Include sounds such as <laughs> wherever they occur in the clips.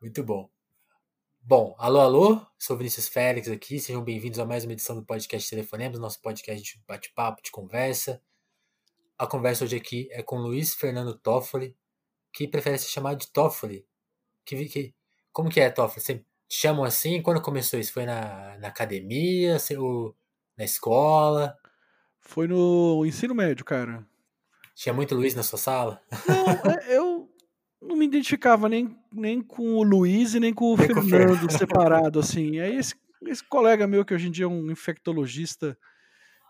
Muito bom. Bom, alô, alô, sou Vinícius Félix aqui, sejam bem-vindos a mais uma edição do podcast Telefonemos, nosso podcast de bate-papo, de conversa. A conversa hoje aqui é com Luiz Fernando Toffoli, que prefere ser chamado de Toffoli. Que, que, como que é, Toffoli? Você chamam assim? Quando começou isso? Foi na, na academia, ou na escola? Foi no ensino médio, cara. Tinha muito Luiz na sua sala? Não, é, eu não me identificava nem, nem com o Luiz e nem com o Fernando separado, assim. Aí esse, esse colega meu, que hoje em dia é um infectologista,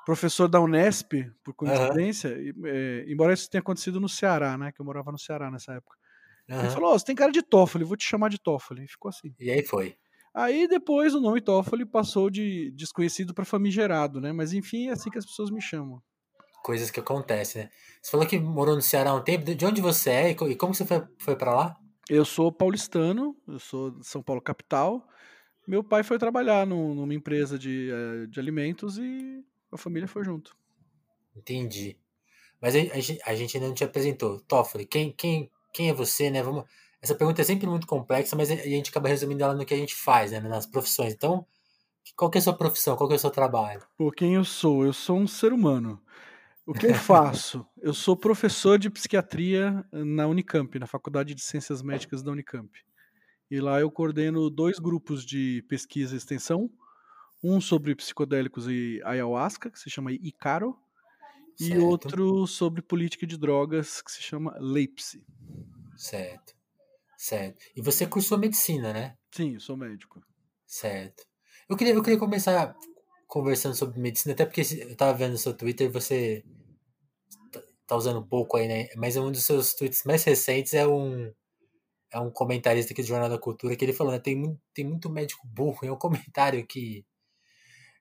professor da Unesp, por coincidência, uhum. é, embora isso tenha acontecido no Ceará, né? Que eu morava no Ceará nessa época. Uhum. Ele falou: oh, você tem cara de Toffoli, vou te chamar de Toffoli. E ficou assim. E aí foi. Aí depois o nome Toffoli passou de desconhecido para famigerado, né? Mas enfim, é assim que as pessoas me chamam. Coisas que acontecem, né? Você falou que morou no Ceará há um tempo. De onde você é e como você foi, foi para lá? Eu sou paulistano, eu sou de São Paulo capital. Meu pai foi trabalhar numa empresa de, eh, de alimentos e a família foi junto. Entendi. Mas a, a, a gente ainda não te apresentou. Toffoli, quem, quem, quem é você, né? Vamos... Essa pergunta é sempre muito complexa, mas a gente acaba resumindo ela no que a gente faz, né? Nas profissões. Então, qual que é a sua profissão? Qual que é o seu trabalho? Por quem eu sou? Eu sou um ser humano. O que eu faço? eu sou professor de psiquiatria na Unicamp, na Faculdade de Ciências Médicas da Unicamp. E lá eu coordeno dois grupos de pesquisa e extensão, um sobre psicodélicos e ayahuasca, que se chama ICARO, certo. e outro sobre política de drogas, que se chama LEIPSI. Certo. Certo. E você cursou medicina, né? Sim, eu sou médico. Certo. Eu queria, eu queria começar conversando sobre medicina, até porque eu tava vendo no seu Twitter, você tá, tá usando pouco aí, né? Mas um dos seus tweets mais recentes é um é um comentarista aqui do Jornal da Cultura que ele falou, né? Tem, tem muito médico burro. É um <laughs> comentário que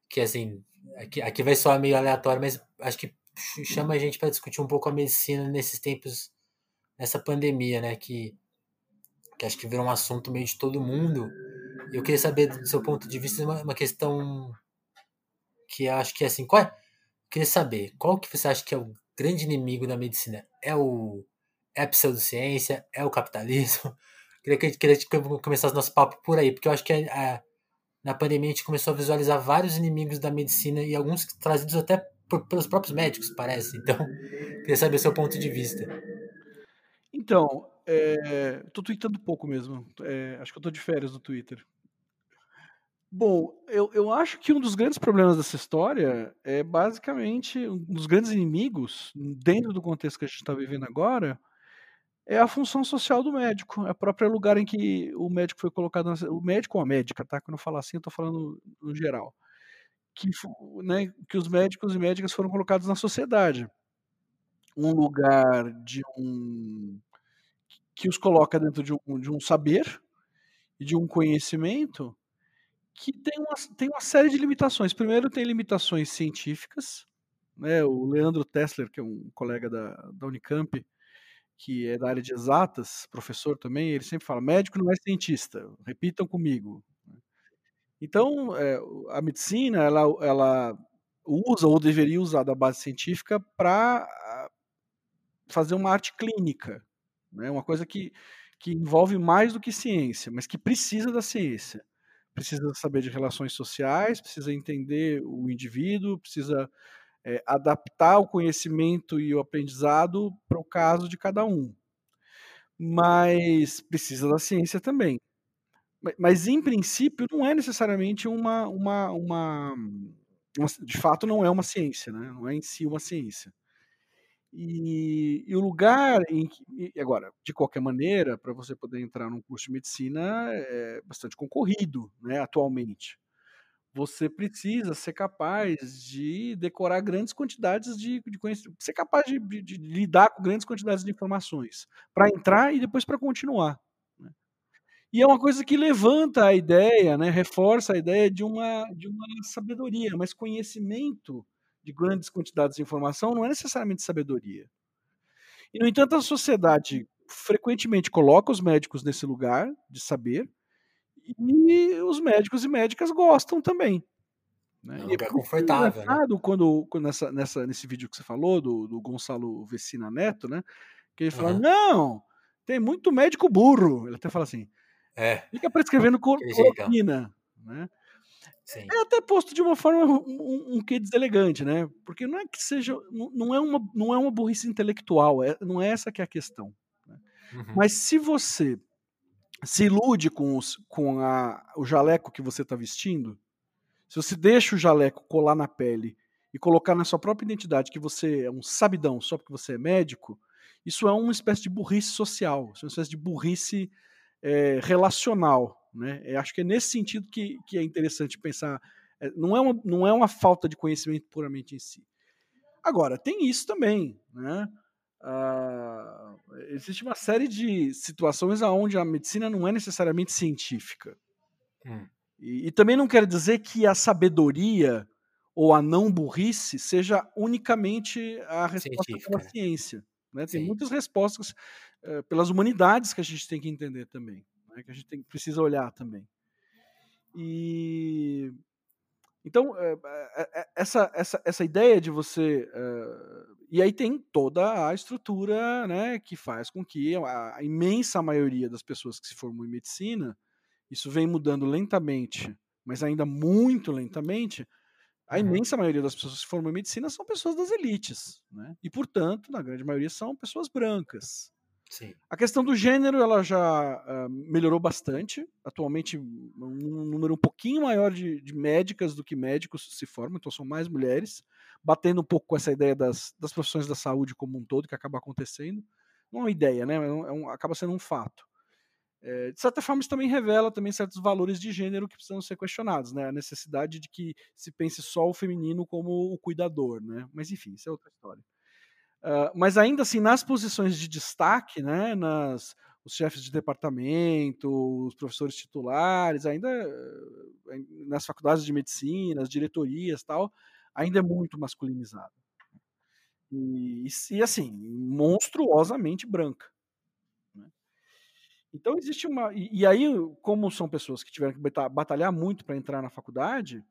que assim, aqui, aqui vai soar meio aleatório, mas acho que chama a gente para discutir um pouco a medicina nesses tempos, nessa pandemia, né? Que, que acho que virou um assunto meio de todo mundo. Eu queria saber, do seu ponto de vista, uma, uma questão que acho que assim, qual é? queria saber, qual que você acha que é o grande inimigo da medicina? É o é a pseudociência? É o capitalismo? <laughs> Queria que, queria que começasse nosso papo por aí, porque eu acho que a, a na pandemia a gente começou a visualizar vários inimigos da medicina e alguns trazidos até por, pelos próprios médicos, parece. <laughs> Então, queria saber o seu ponto de vista. Então, é, tô tweetando pouco mesmo. É, acho que eu tô de férias no Twitter. Bom, eu, eu acho que um dos grandes problemas dessa história é basicamente um dos grandes inimigos, dentro do contexto que a gente está vivendo agora, é a função social do médico, é o próprio lugar em que o médico foi colocado, na, o médico ou a médica, tá? Quando eu falo assim, eu estou falando no geral, que, né, que os médicos e médicas foram colocados na sociedade, um lugar de um que os coloca dentro de um, de um saber e de um conhecimento que tem uma, tem uma série de limitações. Primeiro, tem limitações científicas. Né? O Leandro Tessler, que é um colega da, da Unicamp, que é da área de exatas, professor também, ele sempre fala: médico não é cientista, repitam comigo. Então, é, a medicina, ela, ela usa ou deveria usar da base científica para fazer uma arte clínica, né? uma coisa que, que envolve mais do que ciência, mas que precisa da ciência. Precisa saber de relações sociais, precisa entender o indivíduo, precisa é, adaptar o conhecimento e o aprendizado para o caso de cada um. Mas precisa da ciência também. Mas, em princípio, não é necessariamente uma, uma, uma, uma De fato, não é uma ciência, né? não é em si uma ciência. E, e, o lugar em que. Agora, de qualquer maneira, para você poder entrar num curso de medicina é bastante concorrido né, atualmente você precisa ser capaz de decorar grandes quantidades de, de conhecimento, ser capaz de, de, de, lidar com grandes quantidades de informações para entrar e depois para continuar. Né? E é uma coisa que levanta a ideia, né, reforça a ideia de uma, de uma sabedoria, mas conhecimento de grandes quantidades de informação não é necessariamente sabedoria. E, no entanto, a sociedade frequentemente coloca os médicos nesse lugar de saber, e os médicos e médicas gostam também. Né? É um lugar confortável. Né? Quando, quando nessa, nessa, nesse vídeo que você falou, do, do Gonçalo Vecina Neto, né? Que ele fala: uhum. não, tem muito médico burro. Ele até fala assim: É. Fica prescrevendo <laughs> cloroquina, né? Sim. É até posto de uma forma um, um, que deselegante, né? Porque não é que seja, não é uma, não é uma burrice intelectual, é, não é essa que é a questão. Né? Uhum. Mas se você se ilude com, os, com a, o jaleco que você está vestindo, se você deixa o jaleco colar na pele e colocar na sua própria identidade que você é um sabidão só porque você é médico, isso é uma espécie de burrice social, isso é uma espécie de burrice é, relacional. Né? Eu acho que é nesse sentido que, que é interessante pensar. É, não, é uma, não é uma falta de conhecimento puramente em si. Agora, tem isso também. Né? Ah, existe uma série de situações onde a medicina não é necessariamente científica. Hum. E, e, também não quer dizer que a sabedoria ou a não burrice seja unicamente a resposta Científica. pela ciência. Né? Tem Sim. muitas respostas uh, pelas humanidades que a gente tem que entender também, né? que a gente tem, precisa olhar também. E então uh, essa, essa, essa ideia de você e aí tem toda a estrutura né, que faz com que a, a imensa maioria das pessoas que se formam em medicina isso vem mudando lentamente, mas ainda muito lentamente. A uhum. imensa maioria das pessoas que se formam em medicina são pessoas das elites, né? E, portanto, na grande maioria são pessoas brancas. Sim. A questão do gênero ela já uh, melhorou bastante. Atualmente, um número um pouquinho maior de, de, médicas do que médicos se formam, então são mais mulheres, batendo um pouco com essa ideia das, das profissões da saúde como um todo, que acaba acontecendo. Não é uma ideia, né? É é um, acaba sendo um fato. É, de certa forma, isso também revela também certos valores de gênero que precisam ser questionados, né? A necessidade de que se pense só o feminino como o cuidador, né? Mas enfim, isso é outra história. Uh, mas ainda assim, nas posições de destaque, né? Nas os chefes de departamento, os professores titulares, ainda eh, nas faculdades de medicina, as diretorias, tal, ainda é muito masculinizado. E, e assim, monstruosamente branca. Então existe uma. E, e, aí, como são pessoas que tiveram que batalhar muito para entrar na faculdade,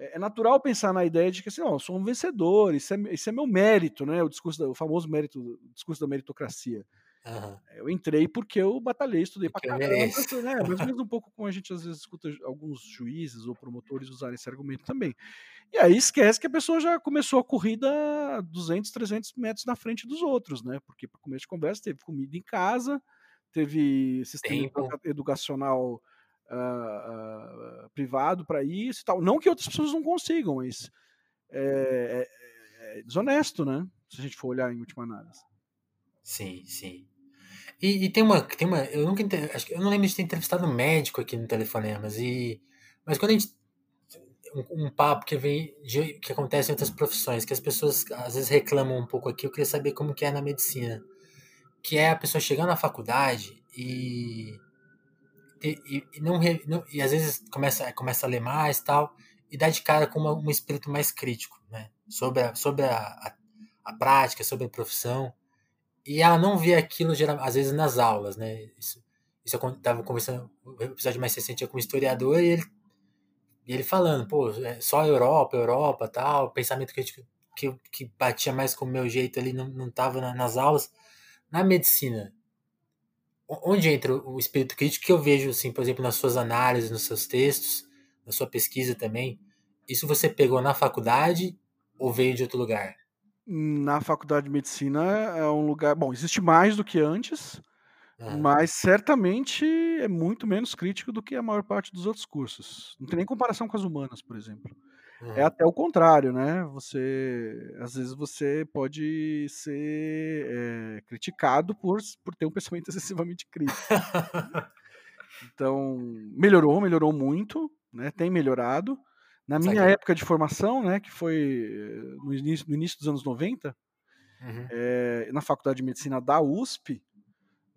é, é, natural pensar na ideia de que assim, ó, eu sou um vencedor, isso é, isso é meu mérito, né? O discurso, o famoso mérito, o discurso da meritocracia. Uhum. Eu entrei porque eu batalhei, estudei para caramba. Né? Mas <laughs> mesmo um pouco como a gente às vezes escuta alguns juízes ou promotores usarem esse argumento também. E aí esquece que a pessoa já começou a corrida 200, 300 metros na frente dos outros, né? Porque para começo de conversa teve comida em casa, teve sistema Tempo. educacional uh, uh, privado para isso e tal. Não que outras pessoas não consigam, mas é, é, é, desonesto, né? Se a gente for olhar em última análise. Sim, sim. E, e tem uma, tem uma, eu nunca, acho eu não lembro de ter entrevistado um médico aqui no telefonemas e, mas quando a gente um, um, papo que vem de, que acontece em outras profissões, que as pessoas às vezes reclamam um pouco aqui, eu queria saber como que é na medicina que é a pessoa chegando na faculdade e e, e, não, não, e às vezes começa, começa a ler mais tal e dá de cara com uma, um espírito mais crítico né sobre a, sobre a, a, a prática sobre a profissão e ela não vê aquilo geral, às vezes nas aulas né isso, isso eu estava conversando o episódio mais recente com um historiador e ele e ele falando pô é só Europa Europa tal pensamento crítico que, que batia mais com o meu jeito ali não, não tava nas aulas. Na medicina, onde entra o espírito crítico que eu vejo, assim, por exemplo, nas suas análises, nos seus textos, na sua pesquisa também, isso você pegou na faculdade ou veio de outro lugar? Na faculdade de medicina é um lugar. Bom, existe mais do que antes, mas certamente é muito menos crítico do que a maior parte dos outros cursos. Não tem nem comparação com as humanas, por exemplo. Uhum. É até o contrário, né? Você, às vezes você pode ser é, criticado por, por ter um pensamento <laughs> excessivamente crítico. então, melhorou, melhorou muito, né? Tem melhorado. Na minha época de formação, né, que foi eh, no início, no início dos anos 90, uhum. é, na Faculdade de Medicina da USP,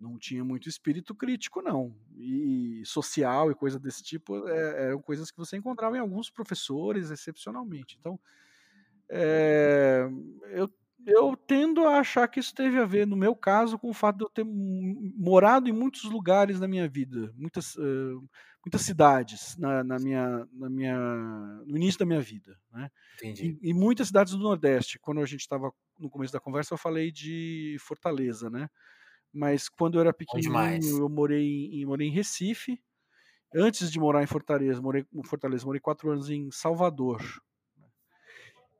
não tinha muito espírito crítico, não. E social e coisa desse tipo é, eram coisas que você encontrava em alguns professores, excepcionalmente. Então, é, eu, eu tendo a achar que isso teve a ver, no meu caso, com o fato de eu ter morado em muitos lugares na minha vida, muitas, uh, muitas cidades na, na, minha, na minha, no início da minha vida. Né? Entendi. E, e muitas cidades do Nordeste. Quando a gente estava no começo da conversa, eu falei de Fortaleza, né? Mas quando eu era pequenininho, eu morei em, morei em Recife. Antes de morar em Fortaleza, morei em Fortaleza, morei quatro anos em Salvador.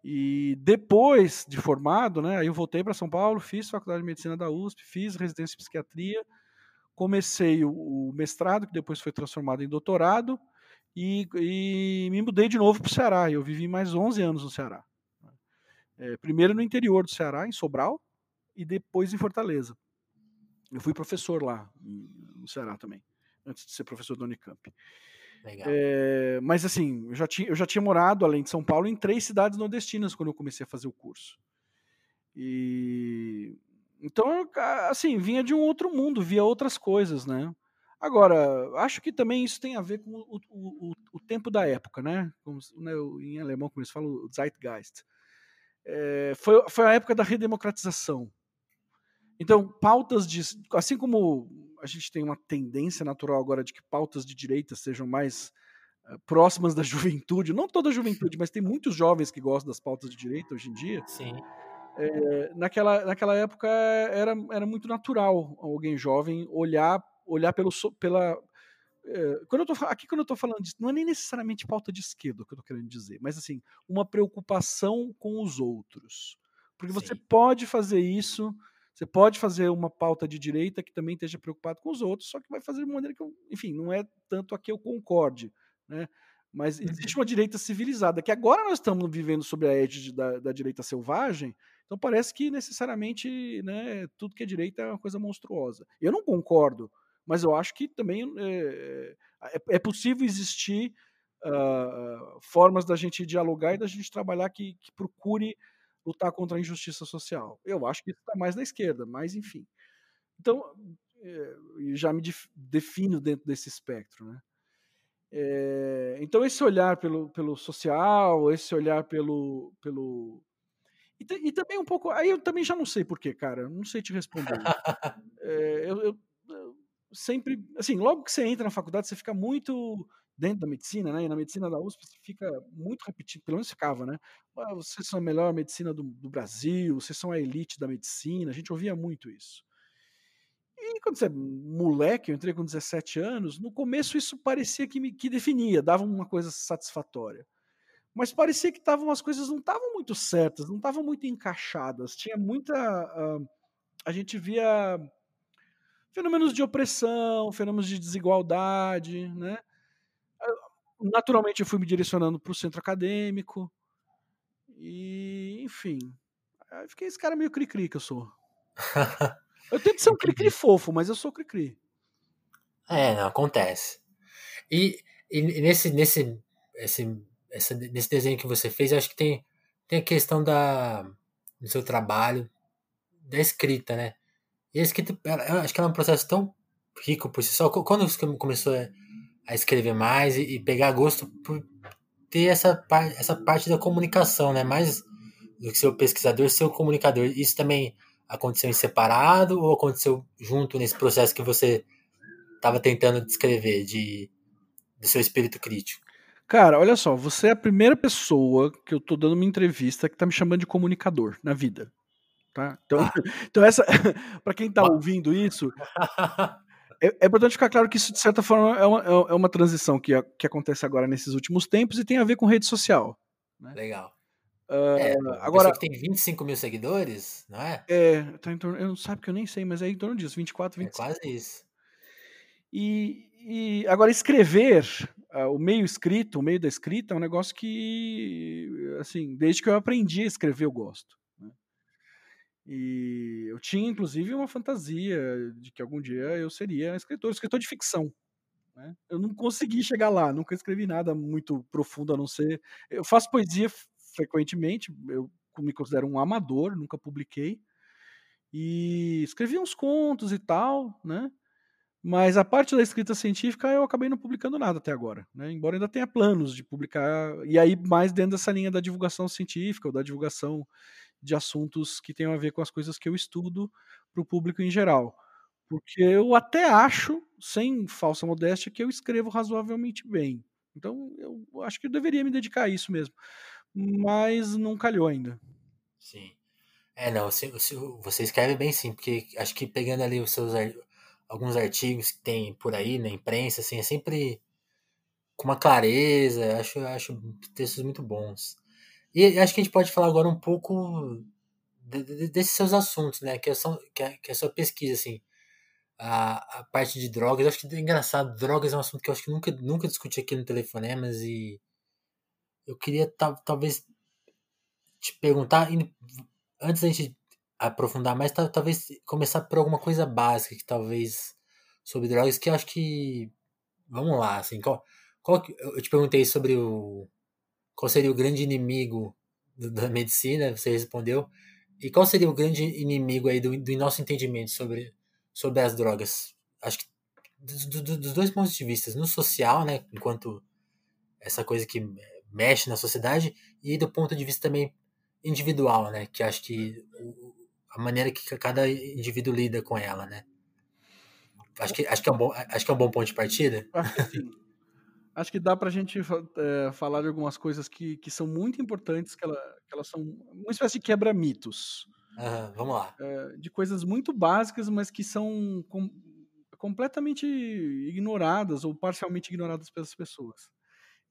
E depois de formado, né, aí eu voltei para São Paulo, fiz faculdade de medicina da USP, fiz residência em psiquiatria, comecei o, o mestrado, que depois foi transformado em doutorado, e, e me mudei de novo para o Ceará. Eu vivi mais 11 anos no Ceará. É, primeiro no interior do Ceará, em Sobral, e depois em Fortaleza. Eu fui professor lá, no Ceará também, antes de ser professor da Unicamp. Legal. É, mas assim, eu já, tinha, eu já tinha morado, além de São Paulo, em três cidades nordestinas quando eu comecei a fazer o curso. E então, assim, vinha de um outro mundo, via outras coisas, né? Agora, acho que também isso tem a ver com o, o, o, tempo da época, né? Como, né? Em alemão, como eles falam, Zeitgeist. É, foi, foi a época da redemocratização. Então, pautas de. Assim como a gente tem uma tendência natural agora de que pautas de direita sejam mais uh, próximas da <laughs> juventude, não toda a juventude, mas tem muitos jovens que gostam das pautas de direita hoje em dia. Sim. É, naquela, naquela época era, era muito natural alguém jovem olhar olhar pelo pela é, quando eu tô, aqui quando eu estou falando disso, não é nem necessariamente pauta de esquerda que eu estou querendo dizer, mas assim, uma preocupação com os outros. Porque Sim. você pode fazer isso você pode fazer uma pauta de direita que também esteja preocupado com os outros, só que vai fazer de maneira que, eu, enfim, não é tanto a que eu concorde, né? Mas existe uhum. uma direita civilizada, que agora nós estamos vivendo sobre a égide da, da direita selvagem, então parece que necessariamente né, tudo que é direita é uma coisa monstruosa. Eu não concordo, mas eu acho que também é, é, é possível existir uh, formas da gente dialogar e da gente trabalhar que, que procure lutar contra a injustiça social. Eu acho que isso está mais na esquerda, mas enfim. Então, é, já me defino dentro desse espectro. Né? É, então, esse olhar pelo, pelo social, esse olhar pelo. pelo e, e, também um pouco. Aí eu também já não sei porquê, cara. Não sei te responder. é, <laughs> eu, eu sempre. Assim, logo que você entra na faculdade, você fica muito dentro da medicina, né? E na medicina da USP fica muito repetido, pelo menos ficava, né? Ah, vocês são a melhor medicina do, do, Brasil, vocês são a elite da medicina, a gente ouvia muito isso. E quando você é moleque, eu entrei com 17 anos, no começo isso parecia que me que definia, dava uma coisa satisfatória. Mas parecia que tavam, as coisas não estavam muito certas, não estavam muito encaixadas. Tinha muita. Uh, a gente via fenômenos de opressão, fenômenos de desigualdade, né? naturalmente eu fui me direcionando para o centro acadêmico. E, enfim. Aí fiquei esse cara meio cri-cri que eu sou. <laughs> Eu tento ser um cri-cri fofo, mas eu sou cri-cri. É, não, acontece. E, e nesse, nesse, esse, essa, nesse desenho que você fez, acho que tem, tem a questão da, do seu trabalho, da escrita, né? E a escrita, acho que é um processo tão rico por si só. Quando você começou a escrever mais e, pegar gosto por ter essa, essa parte da comunicação, né? Mais do que ser o pesquisador, ser o comunicador. Isso também aconteceu em separado ou aconteceu junto nesse processo que você estava tentando descrever de do seu espírito crítico? Cara, olha só, você é a primeira pessoa que eu tô dando uma entrevista que tá me chamando de comunicador na vida. Tá? Então, ah. <laughs> então essa <laughs> para quem tá ouvindo isso, <laughs> É, é, importante ficar claro que isso, de certa forma, é uma, é, é uma transição que, que acontece agora nesses últimos tempos e tem a ver com rede social. Né? Legal. Uh, é, agora que tem 25 mil seguidores, não é? É, tá em torno, eu não sabe que eu nem sei, mas é em torno disso, 24, 25. É quase isso. E, e agora escrever, uh, o meio escrito, o meio da escrita é um negócio que, assim, desde que eu aprendi a escrever eu gosto. E eu tinha, inclusive, uma fantasia de que algum dia eu seria escritor, escritor de ficção. Né? Eu não consegui chegar lá, nunca escrevi nada muito profundo a não ser. Eu faço poesia frequentemente, eu me considero um amador, nunca publiquei. E escrevi uns contos e tal, né? Mas a parte da escrita científica eu acabei não publicando nada até agora, né? Embora ainda tenha planos de publicar, e aí mais dentro dessa linha da divulgação científica ou da divulgação de assuntos que tenham a ver com as coisas que eu estudo para o público em geral. Porque eu até acho, sem falsa modéstia, que eu escrevo razoavelmente bem. Então eu acho que eu deveria me dedicar a isso mesmo. Mas não calhou ainda. Sim. É, não, se, você escreve bem sim, porque acho que pegando ali os seus alguns artigos que tem por aí na imprensa, assim, é sempre com uma clareza, acho, acho textos muito bons. E acho que a gente pode falar agora um pouco de, de, desses seus assuntos, né? Que é, só, que é, que é a sua pesquisa, assim. A, a parte de drogas, acho que é engraçado, drogas é um assunto que eu acho que nunca, nunca discuti aqui no Telefonemas e eu queria talvez te perguntar, antes da gente aprofundar mais, talvez começar por alguma coisa básica que talvez sobre drogas que eu acho que vamos lá, assim, qual, qual eu te perguntei sobre o qual seria o grande inimigo da medicina, você respondeu. E qual seria o grande inimigo aí do, do nosso entendimento sobre, sobre as drogas? Acho que do, do, dos dois pontos de vista, no social, né, enquanto essa coisa que mexe na sociedade, e do ponto de vista também individual, né, que acho que a maneira que cada indivíduo lida com ela, né? Acho que, acho que, é, um bom, acho que é um bom ponto de partida. Acho que sim. Acho que dá para a gente é, falar de algumas coisas que, que são muito importantes, que, ela, que elas são uma espécie de quebra-mitos. Uhum, vamos lá. É, de coisas muito básicas, mas que são com, completamente ignoradas ou parcialmente ignoradas pelas pessoas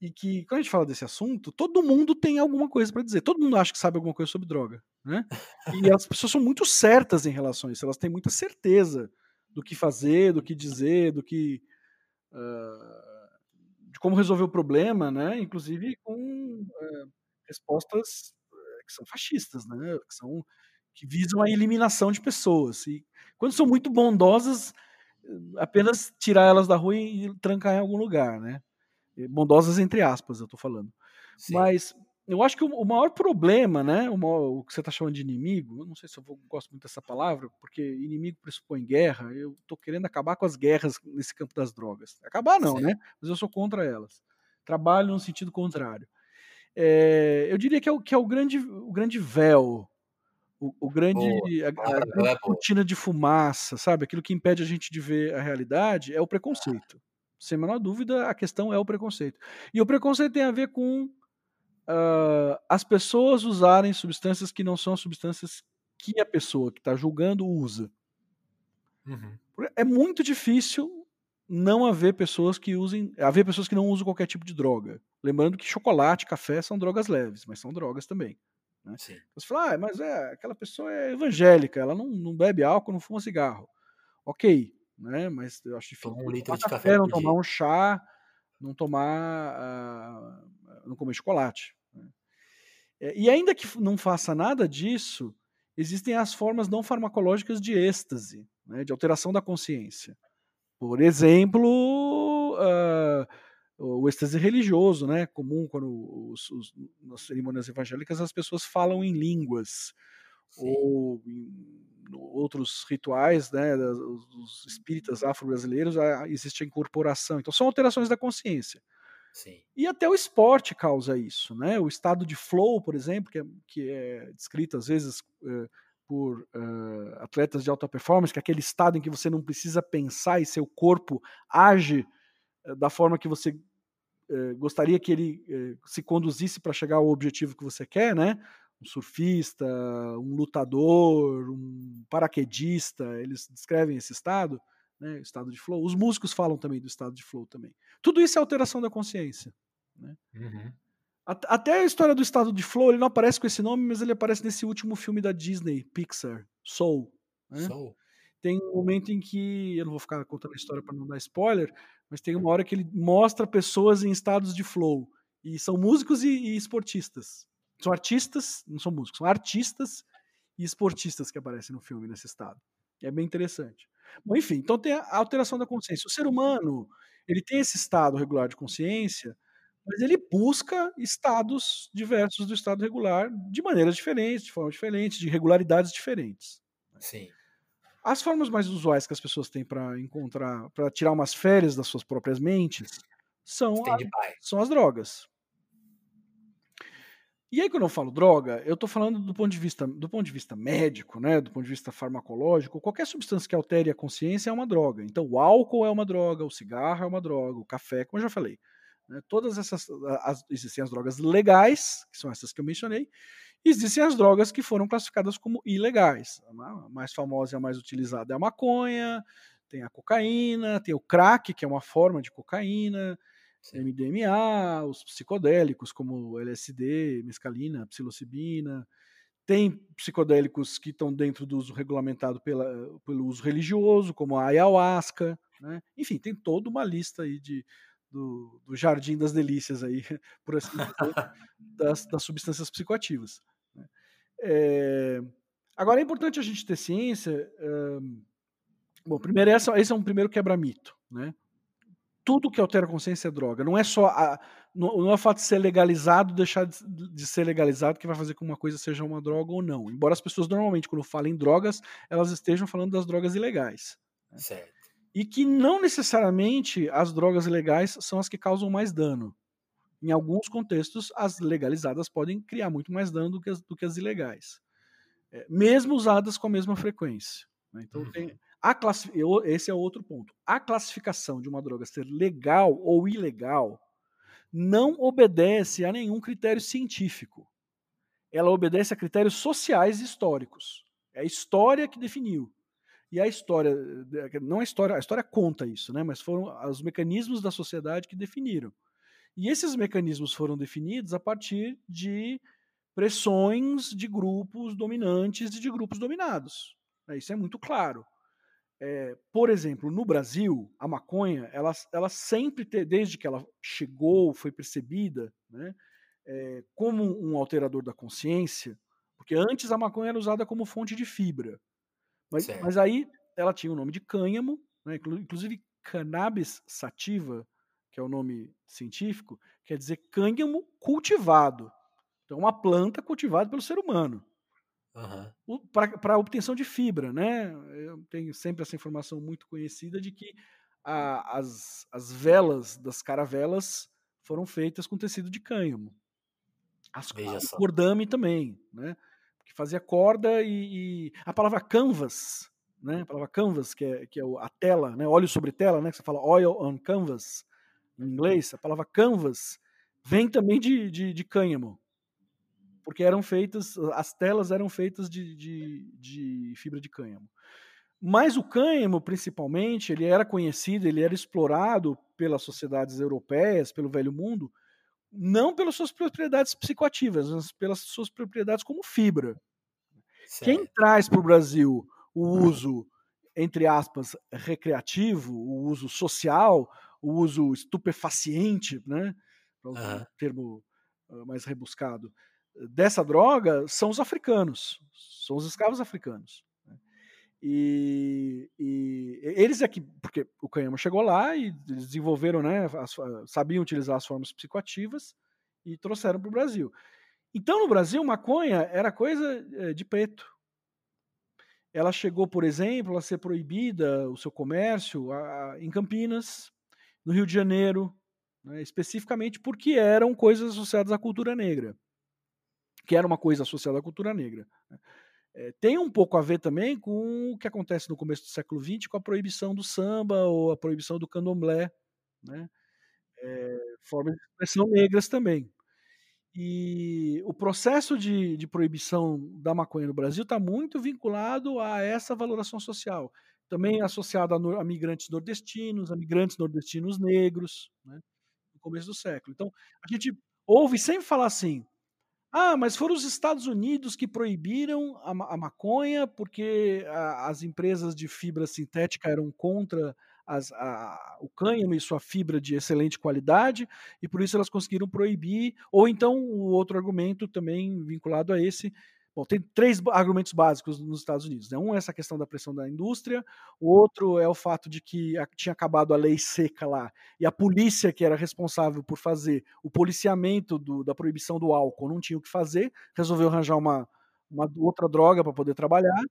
e que, quando a gente fala desse assunto, todo mundo tem alguma coisa para dizer. Todo mundo acha que sabe alguma coisa sobre droga, né? E <laughs> as pessoas são muito certas em relação a isso. Elas têm muita certeza do que fazer, do que dizer, do que uh, como resolver o problema, né? Inclusive com uh, respostas eh, que são fascistas, né? Que são que visam a eliminação de pessoas. E quando são muito bondosas, apenas tirar elas da rua e trancar em algum lugar, né? bondosas entre aspas, eu tô falando. Sim. Mas eu acho que o, maior problema, né, o, maior, o que você está chamando de inimigo, eu não sei se eu gosto muito dessa palavra, porque inimigo pressupõe guerra, eu tô querendo acabar com as guerras nesse campo das drogas. Acabar não, Sim. né? Mas eu sou contra elas. Trabalho no sentido contrário. É, eu diria que é o, que é o, grande, o grande véu, o, o grande, a, a, a grande cortina de fumaça, sabe? Aquilo que impede a gente de ver a realidade é o preconceito sem a menor dúvida, a questão é o preconceito. E o preconceito tem a ver com uh, as pessoas usarem substâncias que não são substâncias que a pessoa que está julgando usa. Uhum. É muito difícil não haver pessoas que usem, haver pessoas que não usam qualquer tipo de droga. Lembrando que chocolate, café são drogas leves, mas são drogas também. Né? Você fala, ah, mas é, aquela pessoa é evangélica, ela não, não bebe álcool, não fuma cigarro. Ok, né? Mas eu acho difícil. um litro de café, não tomar um chá, não tomar, uh, não comer chocolate. Né? É, e ainda que não faça nada disso, existem as formas não farmacológicas de êxtase, né? de alteração da consciência. Por exemplo, uh, o êxtase religioso, né? Comum quando os, os, nas cerimônias evangélicas as pessoas falam em línguas Sim. ou em outros rituais, né, os espíritas afro-brasileiros, existe a incorporação. Então, são alterações da consciência. Sim. E até o esporte causa isso, né? O estado de flow, por exemplo, que é, que é descrito às vezes uh, por uh, atletas de alta performance, que é aquele estado em que você não precisa pensar e seu corpo age uh, da forma que você gostaria que ele se conduzisse para chegar ao objetivo que você quer, né? um surfista, um lutador, um paraquedista, eles descrevem esse estado, né, estado de flow. Os músicos falam também do estado de flow também. Tudo isso é alteração da consciência. Né? Uhum. Até a história do estado de flow, ele não aparece com esse nome, mas ele aparece nesse último filme da Disney, Pixar, Soul. Né? Soul. Tem um momento em que, eu não vou ficar contando a história para não dar spoiler, mas tem uma hora que ele mostra pessoas em estados de flow. E são músicos e, e esportistas. São artistas, não são músicos, são artistas e esportistas que aparecem no filme nesse estado. É bem interessante. Bom, enfim, então tem a alteração da consciência. O ser humano, ele tem esse estado regular de consciência, mas ele busca estados diversos do estado regular de maneiras diferentes, de formas diferentes, de regularidades diferentes. Sim. As formas mais usuais que as pessoas têm para encontrar, para tirar umas férias das suas próprias mentes, são, a, são as drogas. E aí, quando eu falo droga, eu estou falando do ponto de vista do ponto de vista médico, né, do ponto de vista farmacológico, qualquer substância que altere a consciência é uma droga. Então, o álcool é uma droga, o cigarro é uma droga, o café, como eu já falei. Né, todas essas as, existem as drogas legais, que são essas que eu mencionei, Existem as drogas que foram classificadas como ilegais. A mais famosa e a mais utilizada é a maconha, tem a cocaína, tem o crack, que é uma forma de cocaína, Sim. MDMA, os psicodélicos como LSD, mescalina, psilocibina. Tem psicodélicos que estão dentro do uso regulamentado pela, pelo uso religioso, como a ayahuasca. Né? Enfim, tem toda uma lista aí de, do, do jardim das delícias aí, <laughs> por assim dizer, das, das substâncias psicoativas. É, agora é importante a gente ter ciência. bom, primeiro esse, esse é um primeiro quebra-mito, né? Tudo que altera a consciência é droga. Não é só a, não, não é o fato de ser legalizado deixar de, de, ser legalizado que vai fazer com que uma coisa seja uma droga ou não. Embora as pessoas normalmente quando falam em drogas elas estejam falando das drogas ilegais. Né? Certo. E que não necessariamente as drogas ilegais são as que causam mais dano em alguns contextos, as legalizadas podem criar muito mais dano do que as, do que as ilegais, é, mesmo usadas com a mesma frequência. Né? Então, uhum. tem a esse é outro ponto. A classificação de uma droga ser legal ou ilegal não obedece a nenhum critério científico. Ela obedece a critérios sociais e históricos. É a história que definiu. E a história, não a história, a história conta isso, né? mas foram os mecanismos da sociedade que definiram. E esses mecanismos foram definidos a partir de pressões de grupos dominantes e de grupos dominados. Né, isso é muito claro. É, por exemplo, no Brasil, a maconha, ela, ela sempre, te, desde que ela chegou, foi percebida né, é, como um alterador da consciência, porque antes a maconha era usada como fonte de fibra. Mas, mas aí ela tinha o nome de cânhamo, né, inclusive cannabis sativa, que é o nome científico, quer dizer cânhamo cultivado. Então, uma planta cultivada pelo ser humano. Uhum. Para obtenção de fibra, né? Eu tenho sempre essa informação muito conhecida de que a, as, as velas das caravelas foram feitas com tecido de cânhamo. As, cordame também, né? Que fazia corda e, e, a palavra canvas, né? A palavra canvas que é, que é a tela, né? Óleo sobre tela, né? Que você fala oil on canvas em inglês, a palavra canvas vem também de, de, de cânhamo, porque eram feitas, as telas eram feitas de, de, de, fibra de cânhamo. Mas o cânhamo, principalmente, ele era conhecido, ele era explorado pelas sociedades europeias, pelo Velho Mundo, não pelas suas propriedades psicoativas, mas pelas suas propriedades como fibra. Certo. Quem traz para o Brasil o uso, entre aspas, recreativo, o uso social, o uso estupefaciente, né, para uhum. um termo mais rebuscado, dessa droga são os africanos, são os escravos africanos. Né. E, e, eles é que, porque o Canhama chegou lá e desenvolveram, né, as, sabiam utilizar as formas psicoativas e trouxeram para o Brasil. Então, no Brasil, maconha era coisa eh, de preto. Ela chegou, por exemplo, a ser proibida o seu comércio a, em Campinas, no Rio de Janeiro, né, especificamente porque eram coisas associadas à cultura negra, que era uma coisa associada à cultura negra. É, tem um pouco a ver também com o que acontece no começo do século XX com a proibição do samba ou a proibição do candomblé, né? É, formas de expressão negras também. E o processo de, de proibição da maconha no Brasil está muito vinculado a essa valoração social também associado a, a, migrantes nordestinos, a migrantes nordestinos negros, né, no começo do século. Então, a gente ouve sempre falar assim: ah, mas foram os Estados Unidos que proibiram a, a maconha porque a, as empresas de fibra sintética eram contra as, o cânhamo e sua fibra de excelente qualidade, e por isso elas conseguiram proibir. Ou então o outro argumento também vinculado a esse Bom, tem três argumentos básicos nos Estados Unidos. Né? Um é essa questão da pressão da indústria, o outro é o fato de que tinha acabado a lei seca lá e a polícia, que era responsável por fazer o policiamento do, da proibição do álcool, não tinha o que fazer, resolveu arranjar uma, uma outra droga para poder trabalhar.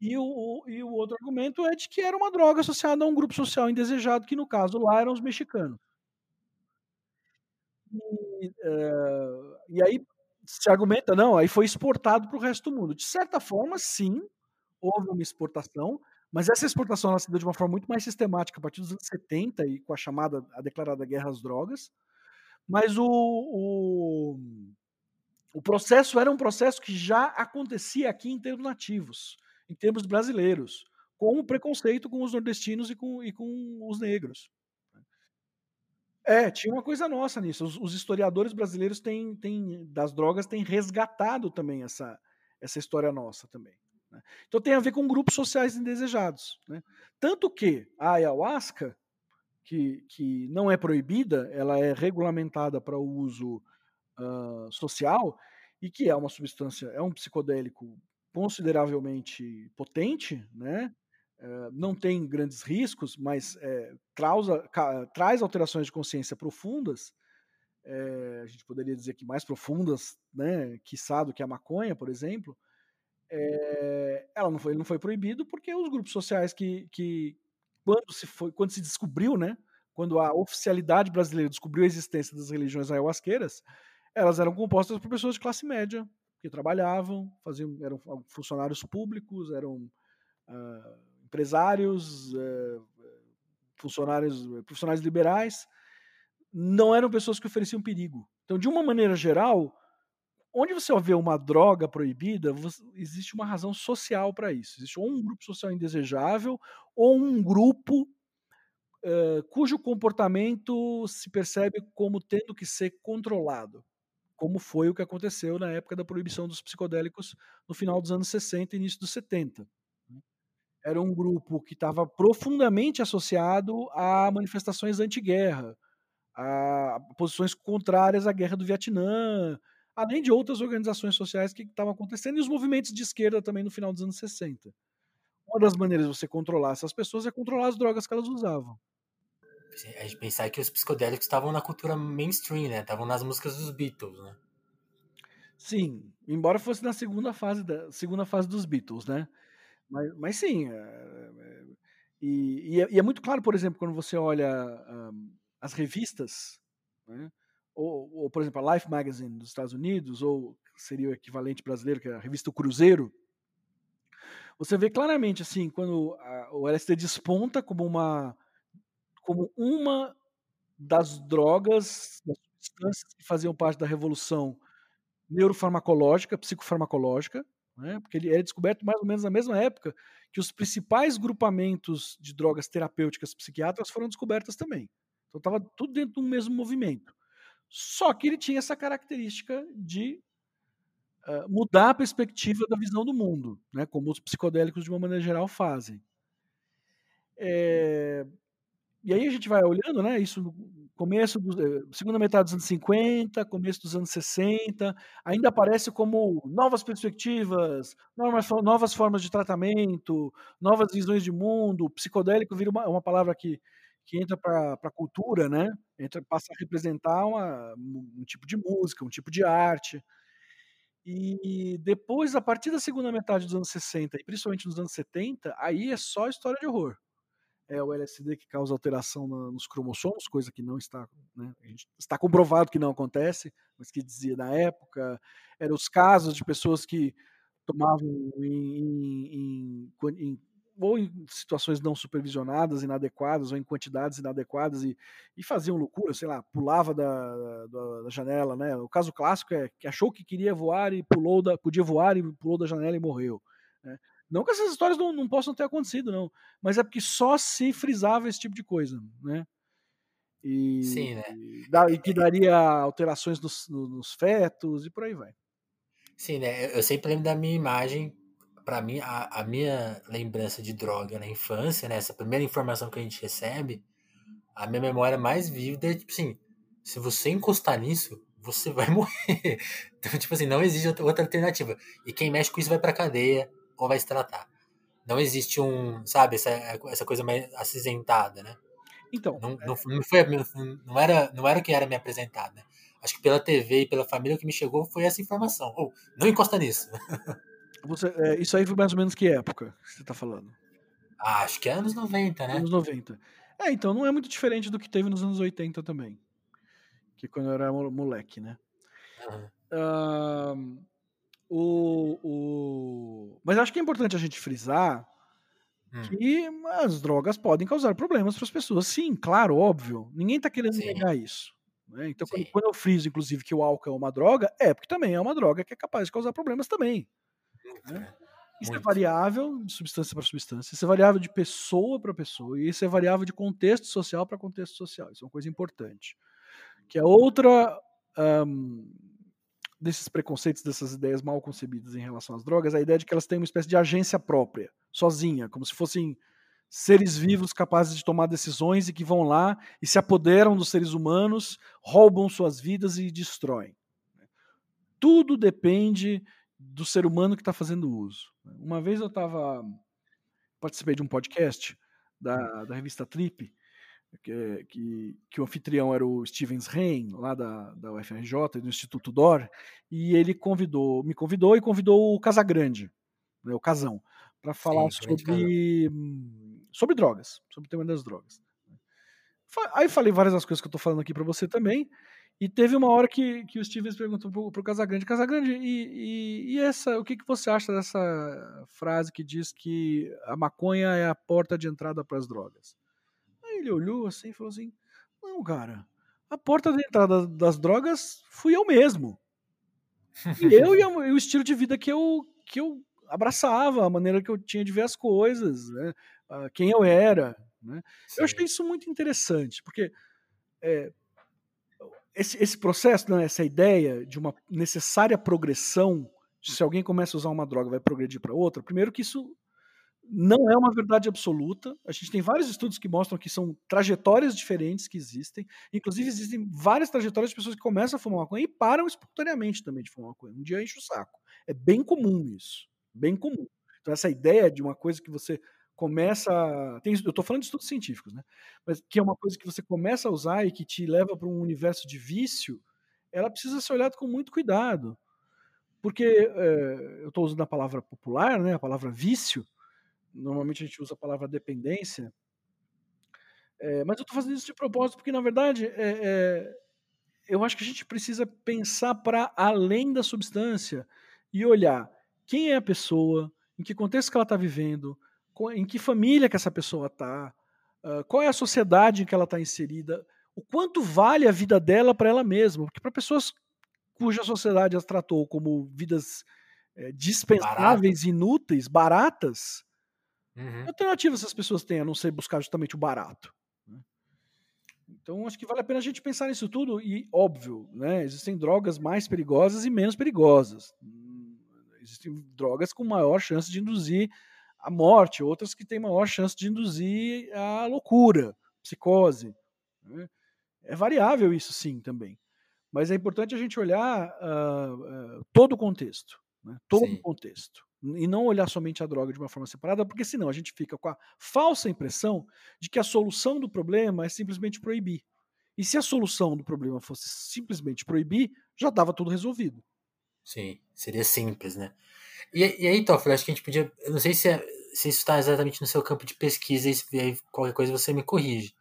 E o, e o outro argumento é de que era uma droga associada a um grupo social indesejado, que no caso lá eram os mexicanos. E, uh, e aí se argumenta, não, aí foi exportado para o resto do mundo. De certa forma, sim, houve uma exportação, mas essa exportação ela se deu de uma forma muito mais sistemática a partir dos anos 70 e com a chamada, a declarada guerra às drogas. Mas o, o O processo era um processo que já acontecia aqui em termos nativos, em termos brasileiros, com o preconceito com os nordestinos e com, e com os negros. É, tinha uma coisa nossa nisso. Os, os historiadores brasileiros têm, têm, das drogas têm resgatado também essa, essa história nossa também. Né? Então tem a ver com grupos sociais indesejados. Né? Tanto que a ayahuasca, que, que não é proibida, ela é regulamentada para o uso uh, social e que é uma substância, é um psicodélico consideravelmente potente, né? Eh, não tem grandes riscos, mas é, ca, traz alterações de consciência profundas. É, a gente poderia dizer que mais profundas, né, quiçá do que a maconha, por exemplo. É, ela não foi, ele não foi proibido porque os grupos sociais que, que quando se foi, quando se descobriu, né, quando a oficialidade brasileira descobriu a existência das religiões ayahuasqueiras, elas eram compostas por pessoas de classe média que trabalhavam, faziam, eram funcionários públicos, eram uh, empresários, eh, funcionários, profissionais liberais, não eram pessoas que ofereciam perigo. Então, de uma maneira geral, onde você vê uma droga proibida, existe uma razão social para isso. Existe ou um grupo social indesejável ou um grupo cujo comportamento se percebe como tendo que ser controlado, como foi o que aconteceu na época da proibição dos psicodélicos no final dos anos 60 e início dos 70 era um grupo que estava profundamente associado a manifestações anti-guerra, a posições contrárias à guerra do Vietnã, além de outras organizações sociais que estavam acontecendo e os movimentos de esquerda também no final dos anos 60. Uma das maneiras de você controlar essas pessoas é controlar as drogas que elas usavam. A gente pensar que os psicodélicos estavam na cultura mainstream, né? Estavam nas músicas dos Beatles, né? Sim, embora fosse na segunda fase da segunda fase dos Beatles, né? Mas, mas sim, é, e, e, é, e, é, muito claro, por exemplo, quando você olha um, as revistas, né, ou, ou, por exemplo, a Life Magazine dos Estados Unidos, ou seria o equivalente brasileiro, que é a revista Cruzeiro, você vê claramente assim, quando a, o LSD desponta como uma, como uma das drogas, das substâncias que faziam parte da revolução neurofarmacológica, psicofarmacológica, né? porque ele é descoberto mais ou menos na mesma época que os principais grupamentos de drogas terapêuticas psiquiátricas foram descobertas também. Então estava tudo dentro do mesmo movimento. Só que ele tinha essa característica de uh, mudar a perspectiva da visão do mundo, né? como os psicodélicos de uma maneira geral fazem. É, e aí a gente vai olhando, né? Isso começo, do, eh, segunda metade dos anos 50, começo dos anos 60, ainda aparece como novas perspectivas, novas, novas formas de tratamento, novas visões de mundo. Psicodélico vira uma, uma palavra que, que entra para a cultura, né? Entra, passa a representar uma, um tipo de música, um tipo de arte. E depois, a partir da segunda metade dos anos 60 e principalmente nos anos 70, aí é só história de horror é o LSD que causa alteração nos cromossomos, coisa que não está, né, está comprovado que não acontece, mas que dizia na época, eram os casos de pessoas que tomavam em, em, em, ou em situações não supervisionadas, inadequadas, ou em quantidades inadequadas e, e faziam loucura, sei lá, pulava da, da, da, janela, né? O caso clássico é que achou que queria voar e pulou da, podia voar e pulou da janela e morreu. Né? Não que essas histórias não, não possam ter acontecido, não. Mas é porque só se frisava esse tipo de coisa, né? E, Sim, né? E, que daria alterações nos, nos, fetos e por aí vai. Sim, né? Eu sempre lembro da minha imagem. Para mim, a, a, minha lembrança de droga na infância, né? Essa primeira informação que a gente recebe, a minha memória mais vívida é tipo assim: se você encostar nisso, você <laughs> vai morrer. Então, tipo assim, não existe outra alternativa. E quem mexe com isso vai pra cadeia, ou vai se tratar. Não existe um, sabe, essa, essa coisa mais acinzentada, né? Então, não, não, não, foi, não, era, não era o que era me apresentado, né? Acho que pela TV e pela família que me chegou foi essa informação. Oh, não encosta nisso. <laughs> Você, é, isso aí foi mais ou menos que época que você está falando? Ah, acho que é anos 90, né? Anos 90. É, então não é muito diferente do que teve nos anos 80 também. Que quando eu era moleque, né? Uhum. Uh, o, o... Mas acho que é importante a gente frisar hum. que as drogas podem causar problemas para as pessoas. Sim, claro, óbvio. Ninguém está querendo Sim. negar isso. Né? Então, quando, quando, eu friso, inclusive, que o álcool é uma droga, é porque também é uma droga que é capaz de causar problemas também. Né? Isso é Muito. é variável de substância para substância, isso é variável de pessoa para pessoa, e isso é variável de contexto social para contexto social. Isso é uma coisa importante. Que é outra um, desses preconceitos, dessas ideias mal concebidas em relação às drogas, a ideia de que elas têm uma espécie de agência própria, sozinha, como se fossem seres vivos capazes de tomar decisões e que vão lá e se apoderam dos seres humanos, roubam suas vidas e destroem. Tudo depende do ser humano que está fazendo uso. Uma vez eu estava participei de um podcast da, da revista Trip, que, que, que, o anfitrião era o Stevens Rein, lá da, da UFRJ, do Instituto DOR, e ele convidou, me convidou e convidou o Casagrande, né, o Casão, para falar Sim, sobre sobre drogas, sobre o tema das drogas. Aí falei várias das coisas que eu tô falando aqui para você também. E teve uma hora que, que o Stevens perguntou pro, pro Casagrande, Casagrande, e, e, e, essa, o que, que você acha dessa frase que diz que a maconha é a porta de entrada para as drogas? Ele olhou assim e falou assim, não, cara, a porta de entrada das drogas fui eu mesmo. E eu e, o estilo de vida que eu, que eu abraçava, a maneira que eu tinha de ver as coisas, né? quem eu era. Né? Eu achei isso muito interessante, porque é, esse, esse processo, né, essa ideia de uma necessária progressão, se alguém começa a usar uma droga vai progredir para outra, primeiro que isso não é uma verdade absoluta. A gente tem vários estudos que mostram que são trajetórias diferentes que existem. Inclusive, existem várias trajetórias de pessoas que começam a fumar maconha e param espontaneamente também de fumar maconha. Um dia enche o saco. É bem comum isso. Bem comum. Então, essa ideia de uma coisa que você começa. Tem, eu estou falando de estudos científicos, né? Mas que é uma coisa que você começa a usar e que te leva para um universo de vício, ela precisa ser olhada com muito cuidado. Porque é, eu estou usando a palavra popular, né? A palavra vício. Normalmente a gente usa a palavra dependência. É, mas eu estou fazendo isso de propósito porque, na verdade, é, eu acho que a gente precisa pensar para além da substância e olhar quem é a pessoa, em que contexto que ela está vivendo, em que família que essa pessoa está, qual é a sociedade em que ela está inserida, o quanto vale a vida dela para ela mesma. Porque para pessoas cuja sociedade as tratou como vidas é, dispensáveis, inúteis, baratas, uhum. que alternativa essas pessoas têm a não ser buscar justamente o barato? Né? Então, acho que vale a pena a gente pensar nisso tudo. E, óbvio, né, existem drogas mais perigosas e menos perigosas. Hum, existem drogas com maior chance de induzir a morte, outras que têm maior chance de induzir a loucura, psicose. Né? É variável isso sim também. Mas é importante a gente olhar uh, uh, todo o contexto. Né? Todo sim. o contexto. E não olhar somente a droga de uma forma separada, porque senão a gente fica com a falsa impressão de que a solução do problema é simplesmente proibir. E se a solução do problema fosse simplesmente proibir, já estava tudo resolvido. Sim, seria simples, né? E, e aí, Toffoli, acho que a gente podia. Eu não sei se, é, se isso está exatamente no seu campo de pesquisa, e aí qualquer coisa você me corrige.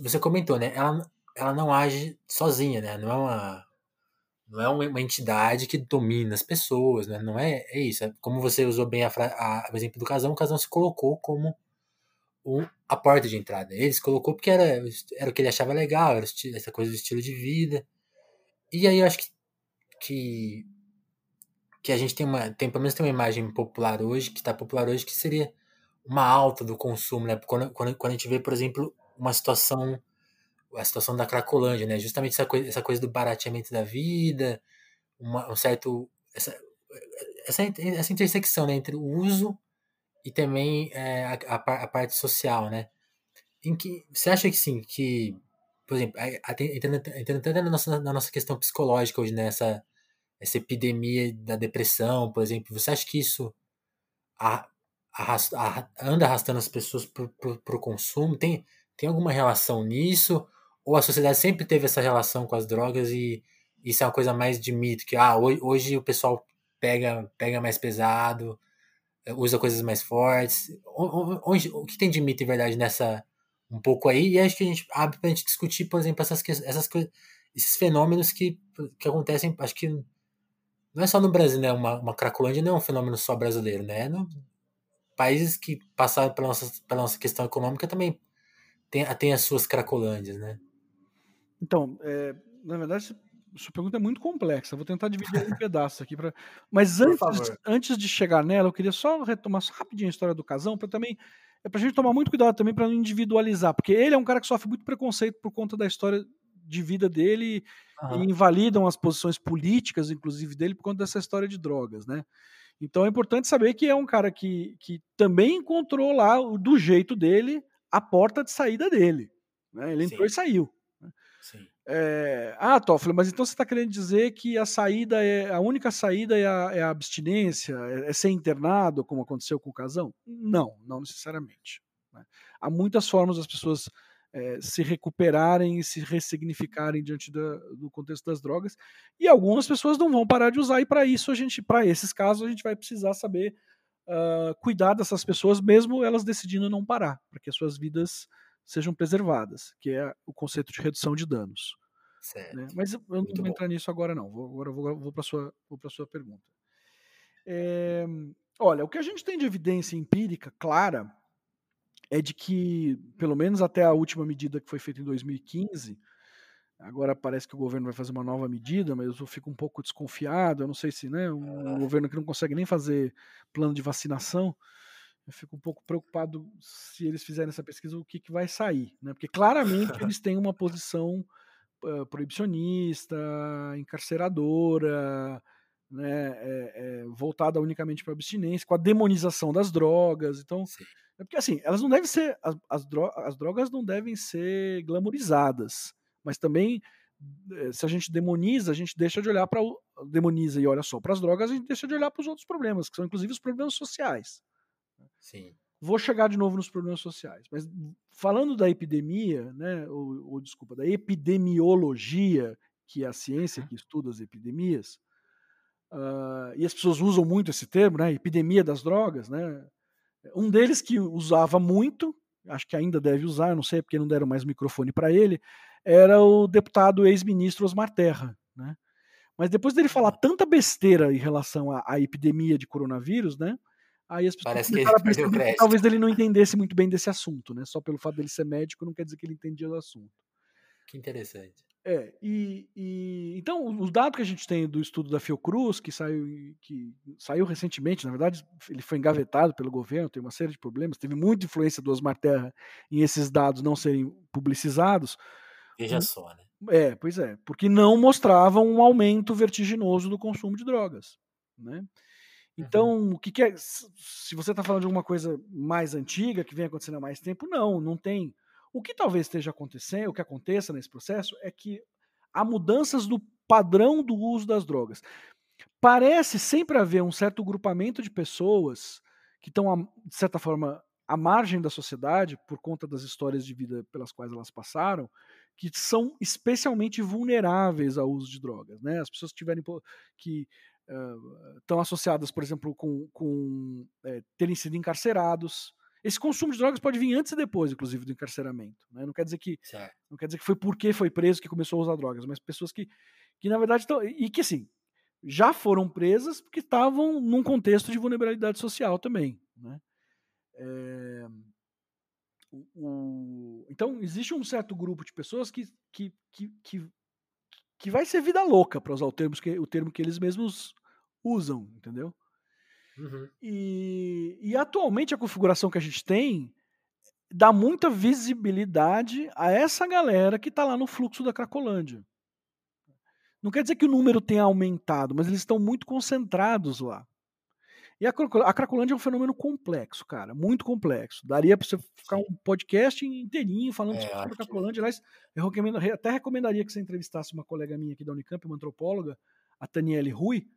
Você comentou, né? Ela, ela não age sozinha, né? Não é uma. Não é uma, entidade que domina as pessoas, né? Não é, é isso. É como você usou bem a, a, o exemplo do casão, o casão se colocou como um, a porta de entrada. Ele se colocou porque era, era o que ele achava legal, era essa coisa do estilo de vida. E aí eu acho que, que que a gente tem uma, tem pelo menos tem uma imagem popular hoje, que está popular hoje, que seria uma alta do consumo, né? Quando, quando, quando a gente vê, por exemplo, uma situação, a situação da Cracolândia, né? Justamente essa coisa, essa coisa do barateamento da vida, uma, um certo, essa, essa, essa intersecção né? entre o uso e também é, a, a, a, parte social, né? Em que você acha que sim, que, por exemplo, entrando, entrando na nossa, na nossa questão psicológica hoje nessa essa epidemia da depressão, por exemplo, você acha que isso arrasta, anda arrastando as pessoas para o consumo? Tem, tem alguma relação nisso? Ou a sociedade sempre teve essa relação com as drogas e isso é uma coisa mais de mito? Que ah, hoje, hoje o pessoal pega, pega mais pesado, usa coisas mais fortes. Onde, o que tem de mito e verdade nessa um pouco aí? E acho que a gente abre para a gente discutir, por exemplo, essas, essas esses fenômenos que, que acontecem, acho que não é só no Brasil, né? Uma, uma Cracolândia não é um fenômeno só brasileiro, né? No, países que passaram pela nossa, pela nossa questão econômica também tem, tem as suas Cracolândias, né? Então, é, na verdade, sua pergunta é muito complexa. Vou tentar dividir em <laughs> pedaços aqui. Pra... Mas antes, antes de chegar nela, eu queria só retomar rapidinho a história do casão, para também. É pra gente tomar muito cuidado também para não individualizar, porque ele é um cara que sofre muito preconceito por conta da história de vida dele uhum. e invalidam as posições políticas, inclusive, dele por conta dessa história de drogas, né? Então é importante saber que é um cara que, que também encontrou lá, do jeito dele, a porta de saída dele. Né? Ele entrou Sim. e saiu. É, ah, Toffoli, mas então você está querendo dizer que a saída é a única saída é a, é a abstinência, é, é, ser internado, como aconteceu com o casão? Não, não necessariamente. Né? Há muitas formas das pessoas é, se recuperarem e se ressignificarem diante da, do contexto das drogas, e algumas pessoas não vão parar de usar, e para isso a gente, para esses casos, a gente vai precisar saber uh, cuidar dessas pessoas, mesmo elas decidindo não parar, para que as suas vidas sejam preservadas, que é o conceito de redução de danos. Né? Mas eu não vou entrar nisso agora não. Vou, agora vou, vou para sua vou para sua pergunta. É, olha, o que a gente tem de evidência empírica clara é de que, pelo menos até a última medida que foi feita em 2015, agora parece que o governo vai fazer uma nova medida, mas eu fico um pouco desconfiado. Eu não sei se, né, um governo que não consegue nem fazer plano de vacinação, eu fico um pouco preocupado se eles fizerem essa pesquisa, o que, que vai sair, né? Porque claramente <laughs> eles têm uma posição uh, proibicionista, encarceradora, né? É, é, voltada unicamente para abstinência, com a demonização das drogas. Então, Sim. é porque assim, elas não devem ser as, as, dro as drogas não devem ser glamorizadas, mas também eh, se a gente demoniza, a gente deixa de olhar para demoniza e olha só para as drogas, a gente deixa de olhar para os outros problemas, que são inclusive os problemas sociais. Sim. Vou chegar de novo nos problemas sociais, mas falando da epidemia, né, ou, ou desculpa, da epidemiologia, que é a ciência que estuda as epidemias, uh, e as pessoas usam muito esse termo, né, epidemia das drogas, né, um deles que usava muito, acho que ainda deve usar, não sei porque não deram mais microfone para ele, era o deputado ex-ministro Osmar Terra, né? Mas depois dele falar tanta besteira em relação à, à epidemia de coronavírus, né? Aí as pessoas Parece que ele perdeu crédito. talvez ele não entendesse muito bem desse assunto, né? Só pelo fato dele ser médico não quer dizer que ele entendia do assunto. Que interessante. É, e, e então os dados que a gente tem do estudo da Fiocruz, que saiu, que saiu recentemente, na verdade, ele foi engavetado pelo governo, tem uma série de problemas, teve muita influência do Osmar Terra em esses dados não serem publicizados. Veja só, né? É, pois é, porque não mostravam um aumento vertiginoso do consumo de drogas, né? Então, uhum. o que, que, é. Se você está falando de alguma coisa mais antiga, que vem acontecendo há mais tempo, não, não tem. O que talvez esteja acontecendo, o que aconteça nesse processo, é que há mudanças no padrão do uso das drogas. Parece sempre haver um certo grupamento de pessoas que estão, de certa forma, à margem da sociedade, por conta das histórias de vida pelas quais elas passaram, que são especialmente vulneráveis ao uso de drogas. Né? As pessoas que tiverem que estão associadas, por exemplo, com, com é, terem sido encarcerados. Esse consumo de drogas pode vir antes e depois, inclusive, do encarceramento. Né? Não quer dizer que certo. não quer dizer que foi porque foi preso que começou a usar drogas, mas pessoas que, que na verdade estão e que assim já foram presas porque estavam num contexto de vulnerabilidade social também. Né? É, o, o, então existe um certo grupo de pessoas que, que, que, que que vai ser vida louca, para usar o termo, que, o termo que eles mesmos usam, entendeu? Uhum. E, e atualmente a configuração que a gente tem dá muita visibilidade a essa galera que está lá no fluxo da Cracolândia. Não quer dizer que o número tenha aumentado, mas eles estão muito concentrados lá. E a, a Cracolândia é um fenômeno complexo, cara, muito complexo. Daria para você ficar um podcast inteirinho falando é, sobre a Cracolândia. Aliás, eu recomendo, até recomendaria que você entrevistasse uma colega minha aqui da Unicamp, uma antropóloga, a Taniele Rui,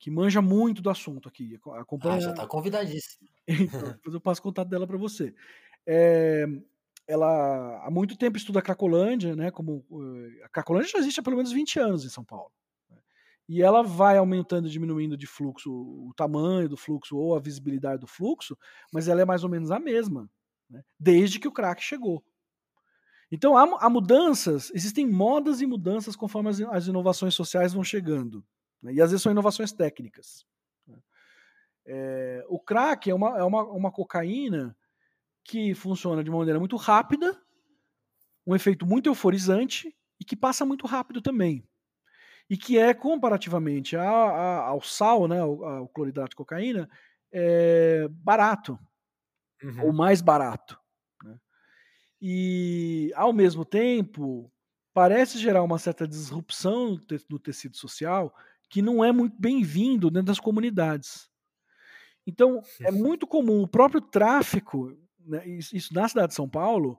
que manja muito do assunto aqui. Acompanha... Ah, já está convidadíssimo. <laughs> então, depois eu passo o contato dela para você. É, ela há muito tempo estuda a Cracolândia, né? Como eh, a Cracolândia já existe há pelo menos 20 anos em São Paulo e ela vai aumentando e diminuindo de fluxo, o tamanho do fluxo ou a visibilidade do fluxo, mas ela é mais ou menos a mesma, né? desde que o crack chegou. Então há, há, mudanças, existem modas e mudanças conforme as, as inovações sociais vão chegando. Né? E às vezes são inovações técnicas. Né? É, o crack é uma, é uma, uma cocaína que funciona de uma maneira muito rápida, um efeito muito euforizante e que passa muito rápido também. E que é comparativamente a, a, ao sal, né, ao, ao cloridrato de cocaína, é barato, uhum. ou mais barato. Né? E, ao mesmo tempo, parece gerar uma certa disrupção no tecido social que não é muito bem-vindo dentro das comunidades. Então, é <laughs> muito comum o próprio tráfico, né, isso na cidade de São Paulo,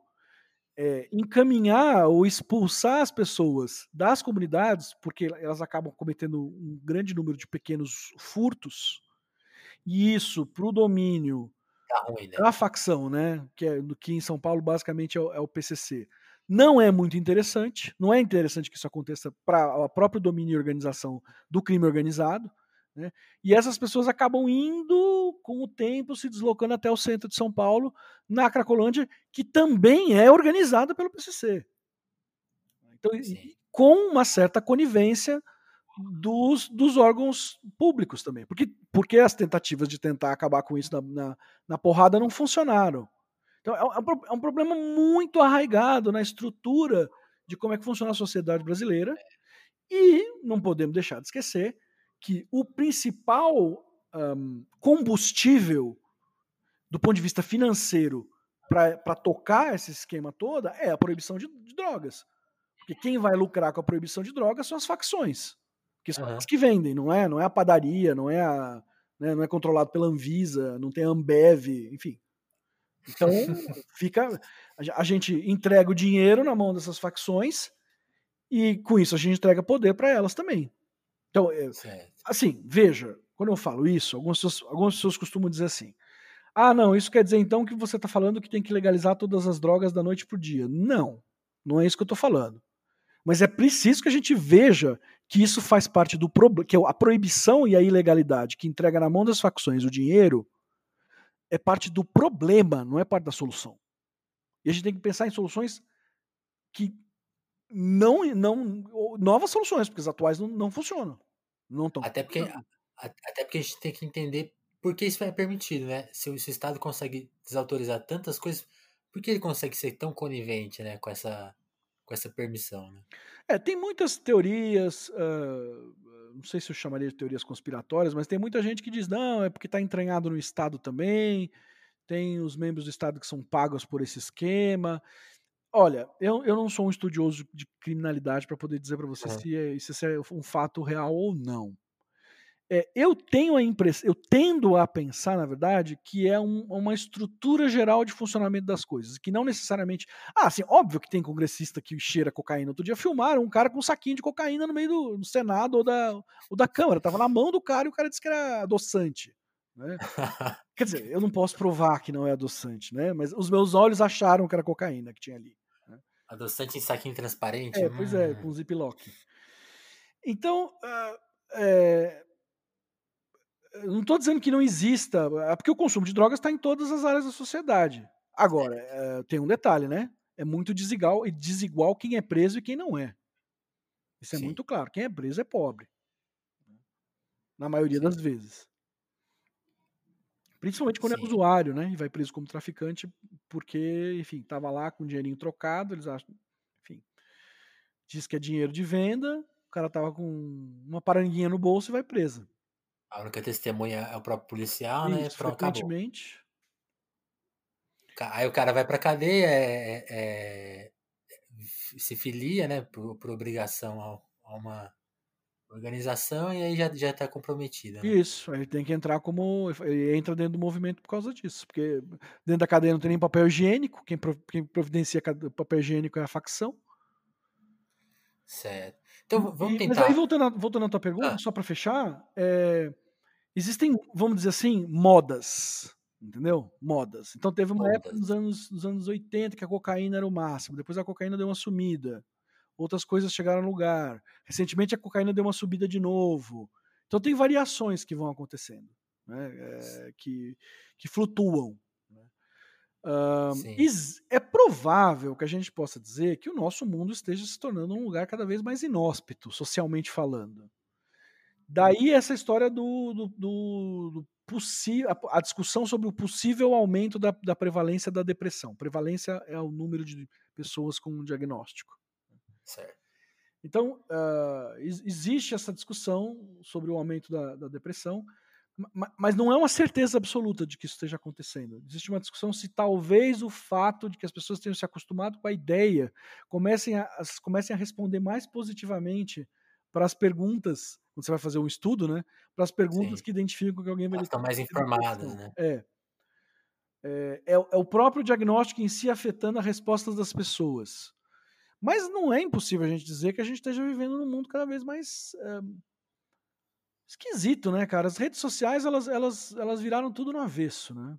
é, encaminhar ou expulsar as pessoas das comunidades, porque elas acabam cometendo um grande número de pequenos furtos, e isso para o domínio tá ruim, né? da facção, né, que, é, que em São Paulo basicamente é o, é o PCC, não é muito interessante, não é interessante que isso aconteça para o próprio domínio e organização do crime organizado, né? E essas pessoas acabam indo, com o tempo, se deslocando até o centro de São Paulo, na Cracolândia, que também é organizada pelo PCC. Então, com uma certa conivência dos, dos órgãos públicos também. Porque, porque as tentativas de tentar acabar com isso na, na, na porrada não funcionaram. Então, é um, é um problema muito arraigado na estrutura de como é que funciona a sociedade brasileira. E não podemos deixar de esquecer que o principal um, combustível do ponto de vista financeiro para tocar esse esquema todo é a proibição de, de, drogas. Porque quem vai lucrar com a proibição de drogas são as facções. Que são uhum. as que vendem, não é? Não é a padaria, não é a. Né, não é controlado pela Anvisa, não tem a Ambev, enfim. Então, fica. A gente entrega o dinheiro na mão dessas facções e com isso a gente entrega poder para elas também. Então, é, assim, veja, quando eu falo isso, algumas pessoas, algumas pessoas costumam dizer assim: ah, não, isso quer dizer então que você está falando que tem que legalizar todas as drogas da noite para o dia. Não, não é isso que eu estou falando. Mas é preciso que a gente veja que isso faz parte do problema, que a proibição e a ilegalidade que entrega na mão das facções o dinheiro é parte do problema, não é parte da solução. E a gente tem que pensar em soluções que não, não novas soluções, porque as atuais não, não funcionam. Não estão. Até porque, até porque a gente tem que entender por que isso é permitido, né? Se o, se o Estado consegue desautorizar tantas coisas, por que ele consegue ser tão conivente, né, com essa com essa permissão, né? É, tem muitas teorias, uh, não sei se eu chamaria de teorias conspiratórias, mas tem muita gente que diz, não, é porque está entranhado no Estado também, tem os membros do Estado que são pagos por esse esquema. Olha, eu, eu não sou um estudioso de criminalidade para poder dizer para você uhum. se, é, se é um fato real ou não. É, eu tenho a impressão, eu tendo a pensar, na verdade, que é um, uma estrutura geral de funcionamento das coisas, que não necessariamente. Ah, assim, óbvio que tem congressista que cheira cocaína. Outro dia filmaram um cara com um saquinho de cocaína no meio do, do Senado ou da, ou da Câmara. Tava na mão do cara e o cara disse que era adoçante. Né? <laughs> Quer dizer, eu não posso provar que não é adoçante, né? Mas os meus olhos acharam que era cocaína que tinha ali. Né? Adoçante em saquinho transparente? É, pois é, hum. com ziplock. Então, uh, é, não estou dizendo que não exista, é porque o consumo de drogas está em todas as áreas da sociedade. Agora, é, tem um detalhe, né? É muito desigual e desigual quem é preso e quem não é. Isso é Sim. muito claro. Quem é preso é pobre. Na maioria Sim. das vezes. Principalmente quando é Sim. é usuário, né? E vai preso como traficante porque, enfim, estava lá com dinheirinho trocado, eles acham, enfim, diz que é dinheiro de venda, o cara tava com uma paranguinha no bolso e vai preso. A única testemunha é o próprio policial, né? Isso, Pronto, frequentemente. Acabou. Aí o cara vai pra cadeia, é, é, se filia, né? Por, por obrigação a, a, uma organização e aí já, já tá comprometida. Né? Isso, ele tem que entrar como. Ele entra dentro do movimento por causa disso. Porque dentro da cadeia não tem nem papel higiênico, quem, quem providencia papel higiênico é a facção. Certo. Então vamos tentar. Mas aí, voltando, a, voltando à tua pergunta, ah. só para fechar, é, existem, vamos dizer assim, modas. Entendeu? Modas. Então teve uma modas. época nos anos, nos anos 80 que a cocaína era o máximo, depois a cocaína deu uma sumida. Outras coisas chegaram no lugar. Recentemente a cocaína deu uma subida de novo. Então tem variações que vão acontecendo, né? É, que, que flutuam. Né? é provável que a gente possa dizer que o nosso mundo esteja se tornando um lugar cada vez mais inóspito, socialmente falando. Daí essa história do, do, do, do possível, a, a, discussão sobre o possível aumento da, da prevalência da depressão. Prevalência é o número de pessoas com um diagnóstico. Certo. Então, uh, existe essa discussão sobre o aumento da, da depressão, mas não é uma certeza absoluta de que isso esteja acontecendo. Existe uma discussão se talvez o fato de que as pessoas tenham se acostumado com a ideia comecem a, comecem a responder mais positivamente para as perguntas, quando você vai fazer um estudo, né? Para as perguntas Sim. que identificam que alguém vai. Elas estão mais informadas, né? É. É, é, é, o próprio diagnóstico em si afetando as respostas das pessoas. Mas não é impossível a gente dizer que a gente esteja vivendo num mundo cada vez mais é, esquisito, né, cara? As redes sociais, elas, elas, elas viraram tudo no avesso, né?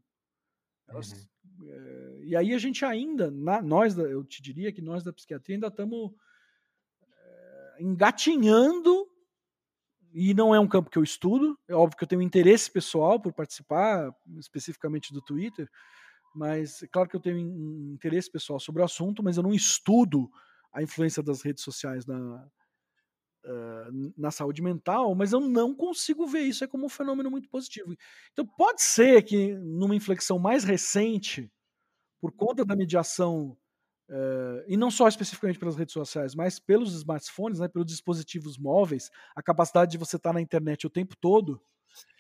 Elas, uhum. é, e aí a gente ainda, na, nós, eu te diria que nós da psiquiatria ainda estamos é, engatinhando, e não é um campo que eu estudo, é óbvio que eu tenho interesse pessoal por participar, especificamente do Twitter, mas é claro que eu tenho interesse pessoal sobre o assunto, mas eu não estudo a influência das redes sociais na, uh, na saúde mental, mas eu não consigo ver isso é como um fenômeno muito positivo. Então pode ser que numa inflexão mais recente, por conta da mediação Uh, e não só especificamente pelas redes sociais, mas pelos smartphones, né, pelos dispositivos móveis, a capacidade de você estar na internet o tempo todo.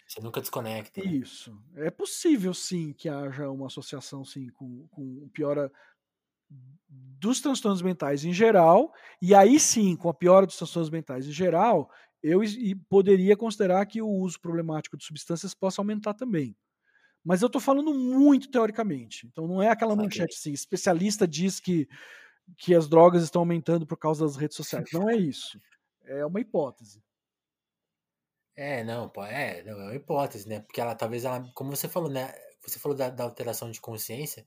Você nunca desconecta. Né? Isso. É possível, sim, que haja uma associação, sim, com, com piora dos transtornos mentais em geral, e aí sim, com a piora dos transtornos mentais em geral, eu poderia considerar que o uso problemático de substâncias possa aumentar também. Mas eu estou falando muito teoricamente. Então não é aquela manchete assim, especialista diz que, que as drogas estão aumentando por causa das redes sociais. Não é isso. É uma hipótese. É, não, é, não, é uma hipótese, né? Porque ela talvez ela, como você falou, né? Você falou da, da alteração de consciência.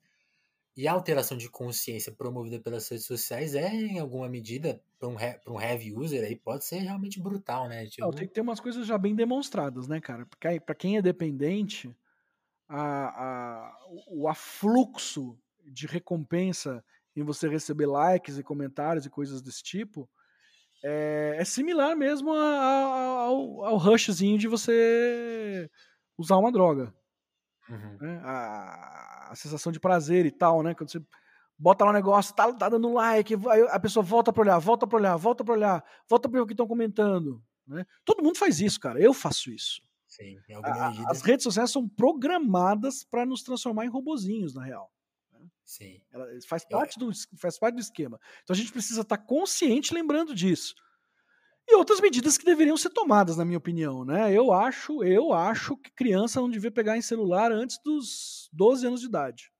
E a alteração de consciência promovida pelas redes sociais é, em alguma medida, para um, um heavy user, aí pode ser realmente brutal, né? Tipo... Não, tem que ter umas coisas já bem demonstradas, né, cara? Porque para quem é dependente, a, a, o afluxo de recompensa em você receber likes e comentários e coisas desse tipo é, é similar mesmo a, ao, ao rushzinho de você usar uma droga. Uhum. Né? A, a, sensação de prazer e tal, né? Quando você bota lá um negócio, tá, tá dando like, a pessoa volta pra olhar, volta pra olhar, volta pra olhar, volta pra ver o que estão comentando. Né? Todo mundo faz isso, cara. Eu faço isso. Sim, a, As redes sociais são programadas para nos transformar em robozinhos, na real. Né? Sim. Ela faz parte, do, faz parte do esquema. Então a gente precisa estar tá consciente lembrando disso. E outras medidas que deveriam ser tomadas, na minha opinião. Né? Eu acho, eu acho que criança não devia pegar em celular antes dos 12 anos de idade.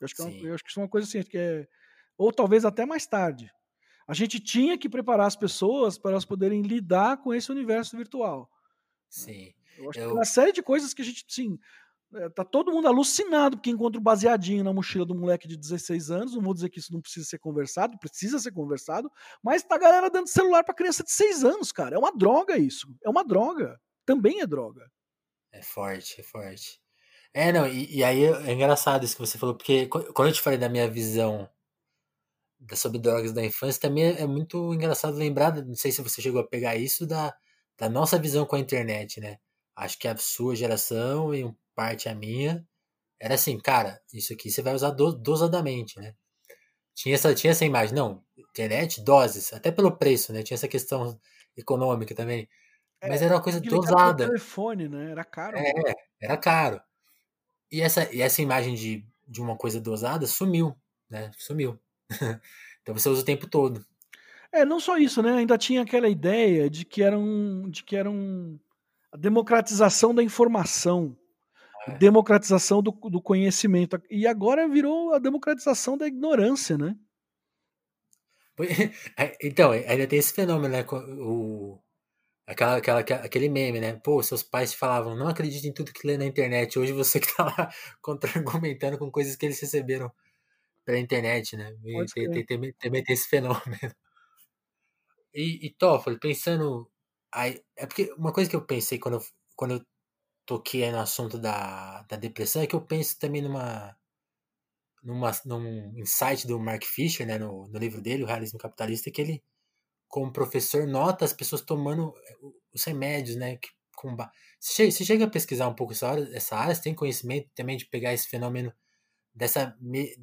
Eu acho que, é uma, eu acho que isso é uma coisa assim, que é, ou talvez até mais tarde. A gente tinha que preparar as pessoas para elas poderem lidar com esse universo virtual. Sim. Eu acho eu... que uma série de coisas que a gente, sim, tá todo mundo alucinado porque encontra um baseadinho na mochila do moleque de 16 anos. Não vou dizer que isso não precisa ser conversado, precisa ser conversado, mas tá a galera dando celular para criança de 6 anos, cara. É uma droga isso. É uma droga. Também é droga. É forte, é forte. É, não, e, e aí é engraçado isso que você falou, porque quando eu te falei da minha visão sobre drogas da infância, também é muito engraçado lembrar, não sei se você chegou a pegar isso, da, da nossa visão com a internet, né? Acho que a sua geração e parte a minha era assim, cara, isso aqui você vai usar do, dosadamente, né? Tinha essa, tinha essa imagem, não, internet, doses, até pelo preço, né? Tinha essa questão econômica também. Mas é, era uma coisa dosada. telefone, né? Era caro. É, era caro. E essa, e essa imagem de, de uma coisa dosada sumiu, né? Sumiu. <laughs> então você usa o tempo todo. É, não só isso, né? Ainda tinha aquela ideia de que era um, de que era um a democratização da informação. Democratização do, do conhecimento. E agora virou a democratização da ignorância, né? <laughs> É, então, ainda tem esse fenômeno, né? O, aquela, aquela, aquele meme, né? Pô, seus pais te falavam, não acredite em tudo que lê na internet. Hoje você <laughs> que tá lá contra-argumentando com coisas que eles receberam pela internet, né? Tem, tem, tem, também tem esse fenômeno. E, e Toffoli, pensando Aí, é porque uma coisa que eu pensei quando eu, quando eu toquei no assunto da, da depressão é que eu penso também numa, numa num insight do Mark Fisher, né, no, no livro dele, O Realismo Capitalista, que ele, como professor, nota as pessoas tomando eh, os remédios, né, que, com, você, você chega a pesquisar um pouco essa área, essa área, você tem conhecimento também de pegar esse fenômeno dessa me,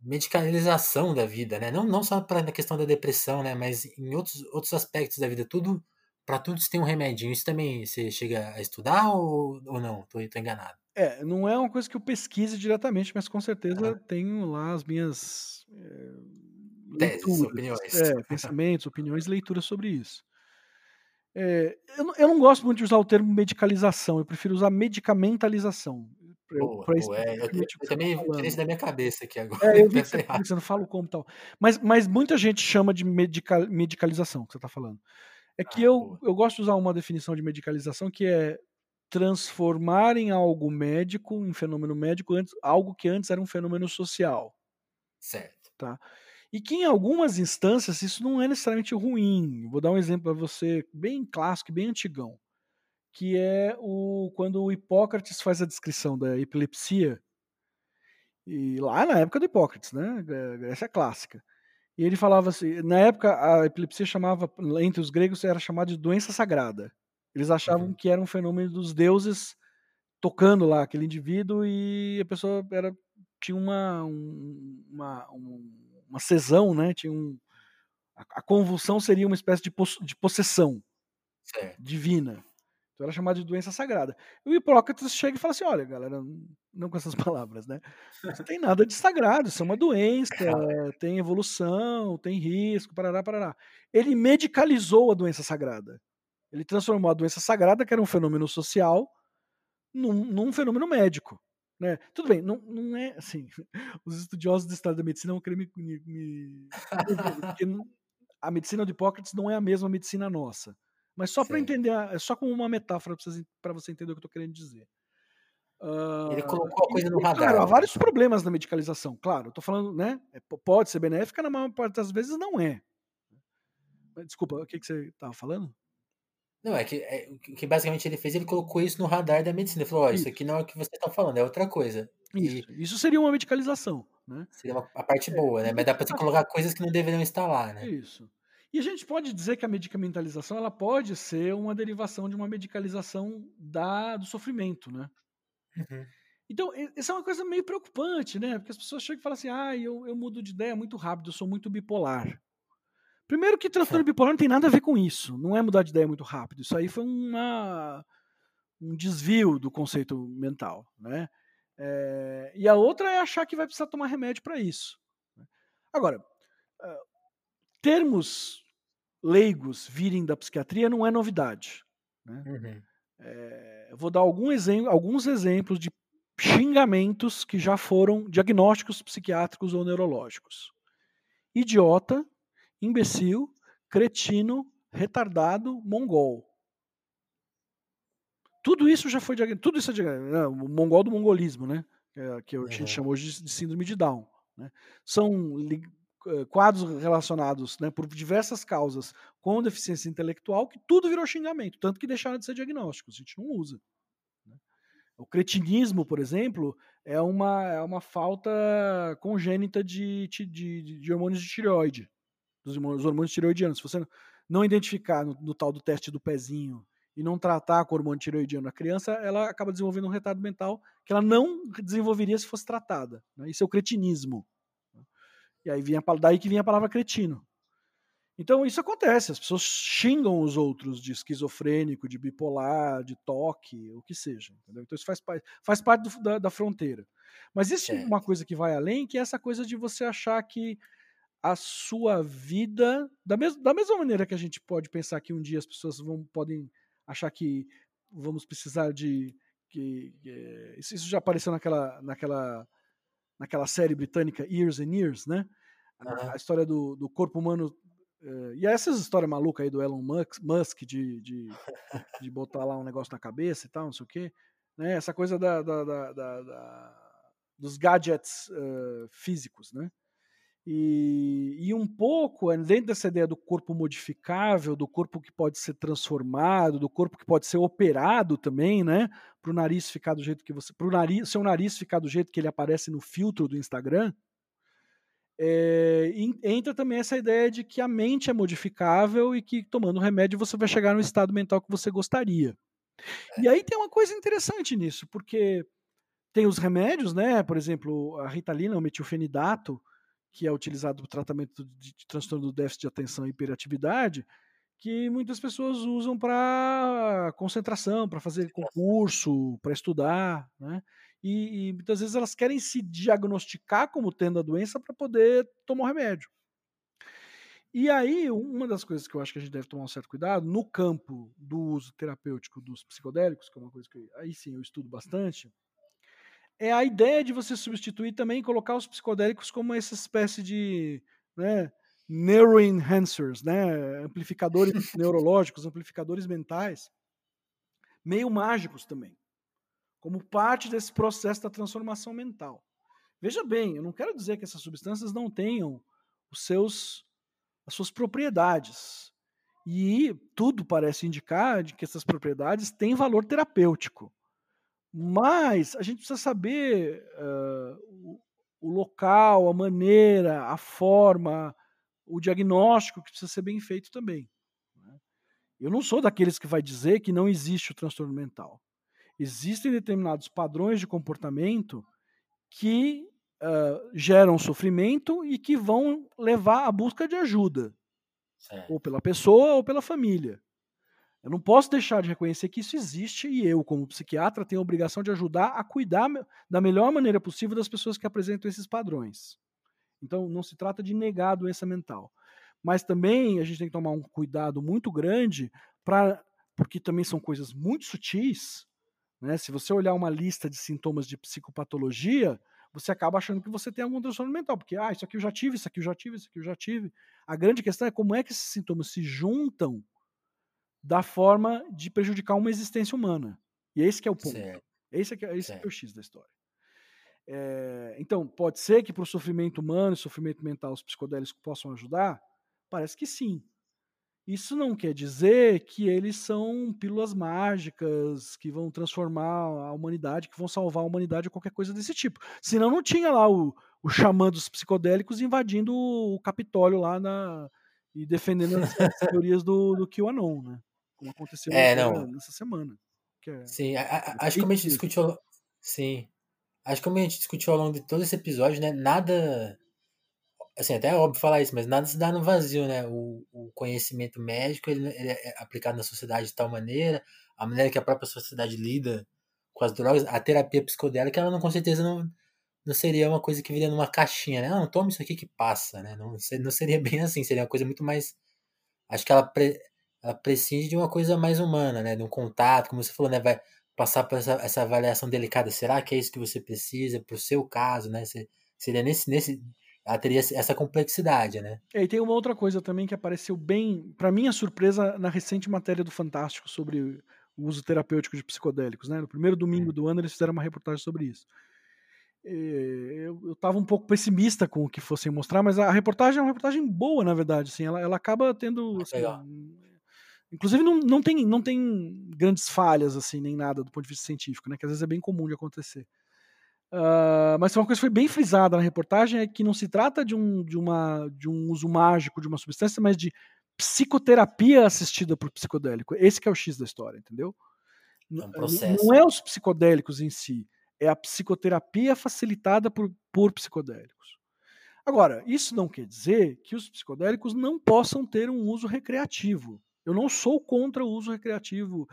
medicalização da vida, né? Não, não só para a questão da depressão, né? Mas em outros, outros aspectos da vida. Tudo, para tudo você tem um remedinho. Isso também você chega a estudar ou, ou não? Tô, tô enganado. É, não é uma coisa que eu pesquise diretamente, mas com certeza tenho lá as minhas é, Teses, leituras, opiniões. é, pensamentos, opiniões, leituras sobre isso. É, eu, não- eu não gosto muito de usar o termo medicalização, eu prefiro usar medicamentalização. Boa, pra boa. É, eu, eu, eu tá também tirei isso da minha cabeça aqui agora. É, <laughs> eu vi que Tá você, você não fala como tal. Mas, mas muita gente chama de medica- medicalização, que você está falando. É que Ah, eu, boa. eu gosto de usar uma definição de medicalização que é transformar em algo médico, em fenômeno médico, antes, algo que antes era um fenômeno social. Certo. E que em algumas instâncias isso não é necessariamente ruim. Vou dar um exemplo para você bem clássico, bem antigão, que é o quando o Hipócrates faz a descrição da epilepsia, e lá na época do Hipócrates, né, Grécia clássica. E ele falava assim, na época a epilepsia chamava entre os gregos era chamada de doença sagrada. Eles achavam Uhum. que era um fenômeno dos deuses tocando lá aquele indivíduo e a pessoa era tinha uma um- uma um- uma cesão, né? Tinha um a, a convulsão seria uma espécie de, de possessão Certo. divina. Então era chamada de doença sagrada. E o Hipócrates chega e fala assim: olha, galera, não com essas palavras, né? Não tem nada de sagrado, isso é uma doença, tem evolução, tem risco, parará, parará. Ele medicalizou a doença sagrada. Ele transformou a doença sagrada, que era um fenômeno social, num, num fenômeno médico. Né? Tudo bem, não, não é assim. Os estudiosos da história da medicina vão querer me. me, me a medicina do Hipócrates não é a mesma medicina nossa. Mas só para entender, é só como uma metáfora para você entender o que eu estou querendo dizer. Ele Ah, colocou a coisa no radar. Claro, há né? vários problemas na medicalização, claro. Eu tô falando, né? é, Pode ser benéfica, na maior parte das vezes não é. Desculpa, o que, que você estava falando? Não, é que, é, o que basicamente ele fez, ele colocou isso no radar da medicina. Ele falou, ó, isso Isso. aqui não é o que você está falando, é outra coisa. E Isso, isso seria uma medicalização, né? seria uma- a parte boa, né? Mas dá pra você colocar coisas que não deveriam estar lá, né? Isso. E a gente pode dizer que a medicamentalização ela pode ser uma derivação de uma medicalização da, do sofrimento, né? Uhum. Então, isso é uma coisa meio preocupante, né? Porque as pessoas chegam e falam assim: ah, eu, eu mudo de ideia muito rápido, eu sou muito bipolar. Primeiro que transtorno bipolar não tem nada a ver com isso. Não é mudar de ideia muito rápido. Isso aí foi uma, um desvio do conceito mental, né? É, e a outra é achar que vai precisar tomar remédio para isso. né? Agora, ah, termos leigos virem da psiquiatria não é novidade. Uhum. É, eu vou dar exemplo, alguns exemplos de xingamentos que já foram diagnósticos psiquiátricos ou neurológicos. Idiota, imbecil, cretino, retardado, mongol. Tudo isso já foi. Tudo isso é diagnosticado. O mongol do mongolismo, né? Que, é- que a gente Uhum. chama hoje de, de síndrome de Down. Né? São quadros relacionados né, por diversas causas com deficiência intelectual que tudo virou xingamento, tanto que deixaram de ser diagnósticos. A gente não usa. né? O cretinismo, por exemplo, é uma, é uma falta congênita de, de, de, hormônios de tireoide, dos hormônios, tireoidianos. Se você não identificar no, no tal do teste do pezinho e não tratar com hormônio tireoidiano a criança, ela acaba desenvolvendo um retardo mental que ela não desenvolveria se fosse tratada. Né? Isso é o cretinismo. E aí vinha, daí que vinha a palavra cretino. Então isso acontece, as pessoas xingam os outros de esquizofrênico, de bipolar, de toque, o que seja. Entendeu? Então isso faz, faz parte do- da, da fronteira. Mas existe Certo. uma coisa que vai além, que é essa coisa de você achar que a sua vida, da, mes da mesma maneira que a gente pode pensar que um dia as pessoas vão, podem achar que vamos precisar de. Que, que- isso, isso já apareceu naquela, naquela, naquela série britânica Years and Years, né? A, a história do, do corpo humano. eh, e essas histórias malucas aí do Elon Musk, Musk de, de, de botar lá um negócio na cabeça e tal, não sei o quê. Né? Essa coisa da, da- da- da- dos gadgets eh, físicos, né? E, e um pouco, eh, dentro dessa ideia do corpo modificável, do corpo que pode ser transformado, do corpo que pode ser operado também, né? Para o nariz ficar do jeito que você. Para o nariz, seu nariz ficar do jeito que ele aparece no filtro do Instagram. é, en- entra também essa ideia de que a mente é modificável e que tomando remédio você vai chegar no estado mental que você gostaria. E aí tem uma coisa interessante nisso, porque tem os remédios, né? Por exemplo, a Ritalina, o metilfenidato, que é utilizado para o tratamento de, de transtorno do déficit de atenção e hiperatividade, que muitas pessoas usam para concentração, para fazer concurso, para estudar, né? E, e, muitas vezes elas querem se diagnosticar como tendo a doença para poder tomar o remédio. E aí, uma das coisas que eu acho que a gente deve tomar um certo cuidado, no campo do uso terapêutico dos psicodélicos, que é uma coisa que aí sim eu estudo bastante, é a ideia de você substituir também colocar os psicodélicos como essa espécie de né, neuroenhancers, né? amplificadores <laughs> neurológicos, amplificadores mentais, meio mágicos também, como parte desse processo da transformação mental. Veja bem, eu não quero dizer que essas substâncias não tenham os seus, as suas propriedades. E tudo parece indicar de que essas propriedades têm valor terapêutico. Mas a gente precisa saber uh, o, o local, a maneira, a forma, o diagnóstico que precisa ser bem feito também. Né. Eu não sou daqueles que vai dizer que não existe o transtorno mental. Existem determinados padrões de comportamento que uh, geram sofrimento e que vão levar à busca de ajuda, certo. ou pela pessoa ou pela família. Eu não posso deixar de reconhecer que isso existe e eu, como psiquiatra, tenho a obrigação de ajudar a cuidar da melhor maneira possível das pessoas que apresentam esses padrões. Então, não se trata de negar a doença mental. Mas também a gente tem que tomar um cuidado muito grande, pra, porque também são coisas muito sutis. Né? Se você olhar uma lista de sintomas de psicopatologia, você acaba achando que você tem algum transtorno mental, porque ah, isso aqui eu já tive, isso aqui eu já tive, isso aqui eu já tive. A grande questão é como é que esses sintomas se juntam da forma de prejudicar uma existência humana. E esse que é o ponto. Certo. Esse, é, que, é, esse é o X da história. É, então, pode ser que para o sofrimento humano e sofrimento mental os psicodélicos possam ajudar? Parece que sim. Isso não quer dizer que eles são pílulas mágicas que vão transformar a humanidade, que vão salvar a humanidade ou qualquer coisa desse tipo. Senão não tinha lá o, o xamã dos psicodélicos invadindo o Capitólio lá na, e defendendo as, as teorias do, do QAnon, né? Como aconteceu é, não. nessa semana. É, sim, a, a, acho que como a gente discutiu. Sim. Acho que como a gente discutiu ao longo de todo esse episódio, né? Nada. Assim, até é óbvio falar isso, mas nada se dá no vazio, né? O, o conhecimento médico ele, ele é aplicado na sociedade de tal maneira, a maneira que a própria sociedade lida com as drogas, a terapia psicodélica, ela não, com certeza não, não seria uma coisa que viria numa caixinha, né? Não, toma isso aqui que passa, né? Não, não seria bem assim, seria uma coisa muito mais. Acho que ela, pre, ela prescinde de uma coisa mais humana, né? De um contato, como você falou, né? Vai passar por essa, essa avaliação delicada. Será que é isso que você precisa para o seu caso, né? Seria nesse, nesse. Ela teria essa complexidade, né? É, e tem uma outra coisa também que apareceu bem, para minha surpresa, na recente matéria do Fantástico sobre o uso terapêutico de psicodélicos, né? No primeiro domingo hum. do ano eles fizeram uma reportagem sobre isso. Eu estava um pouco pessimista com o que fossem mostrar, mas a reportagem é uma reportagem boa, na verdade. Assim, ela, ela acaba tendo. Assim, Inclusive não, não, tem, não tem grandes falhas assim nem nada do ponto de vista científico, né? Que às vezes é bem comum de acontecer. Uh, mas uma coisa que foi bem frisada na reportagem é que não se trata de um, de, uma, de um uso mágico de uma substância, mas de psicoterapia assistida por psicodélico. Esse que é o X da história, entendeu? É um processo. Não é os psicodélicos em si, é a psicoterapia facilitada por, por psicodélicos. Agora, isso não quer dizer que os psicodélicos não possam ter um uso recreativo. Eu não sou contra o uso recreativo.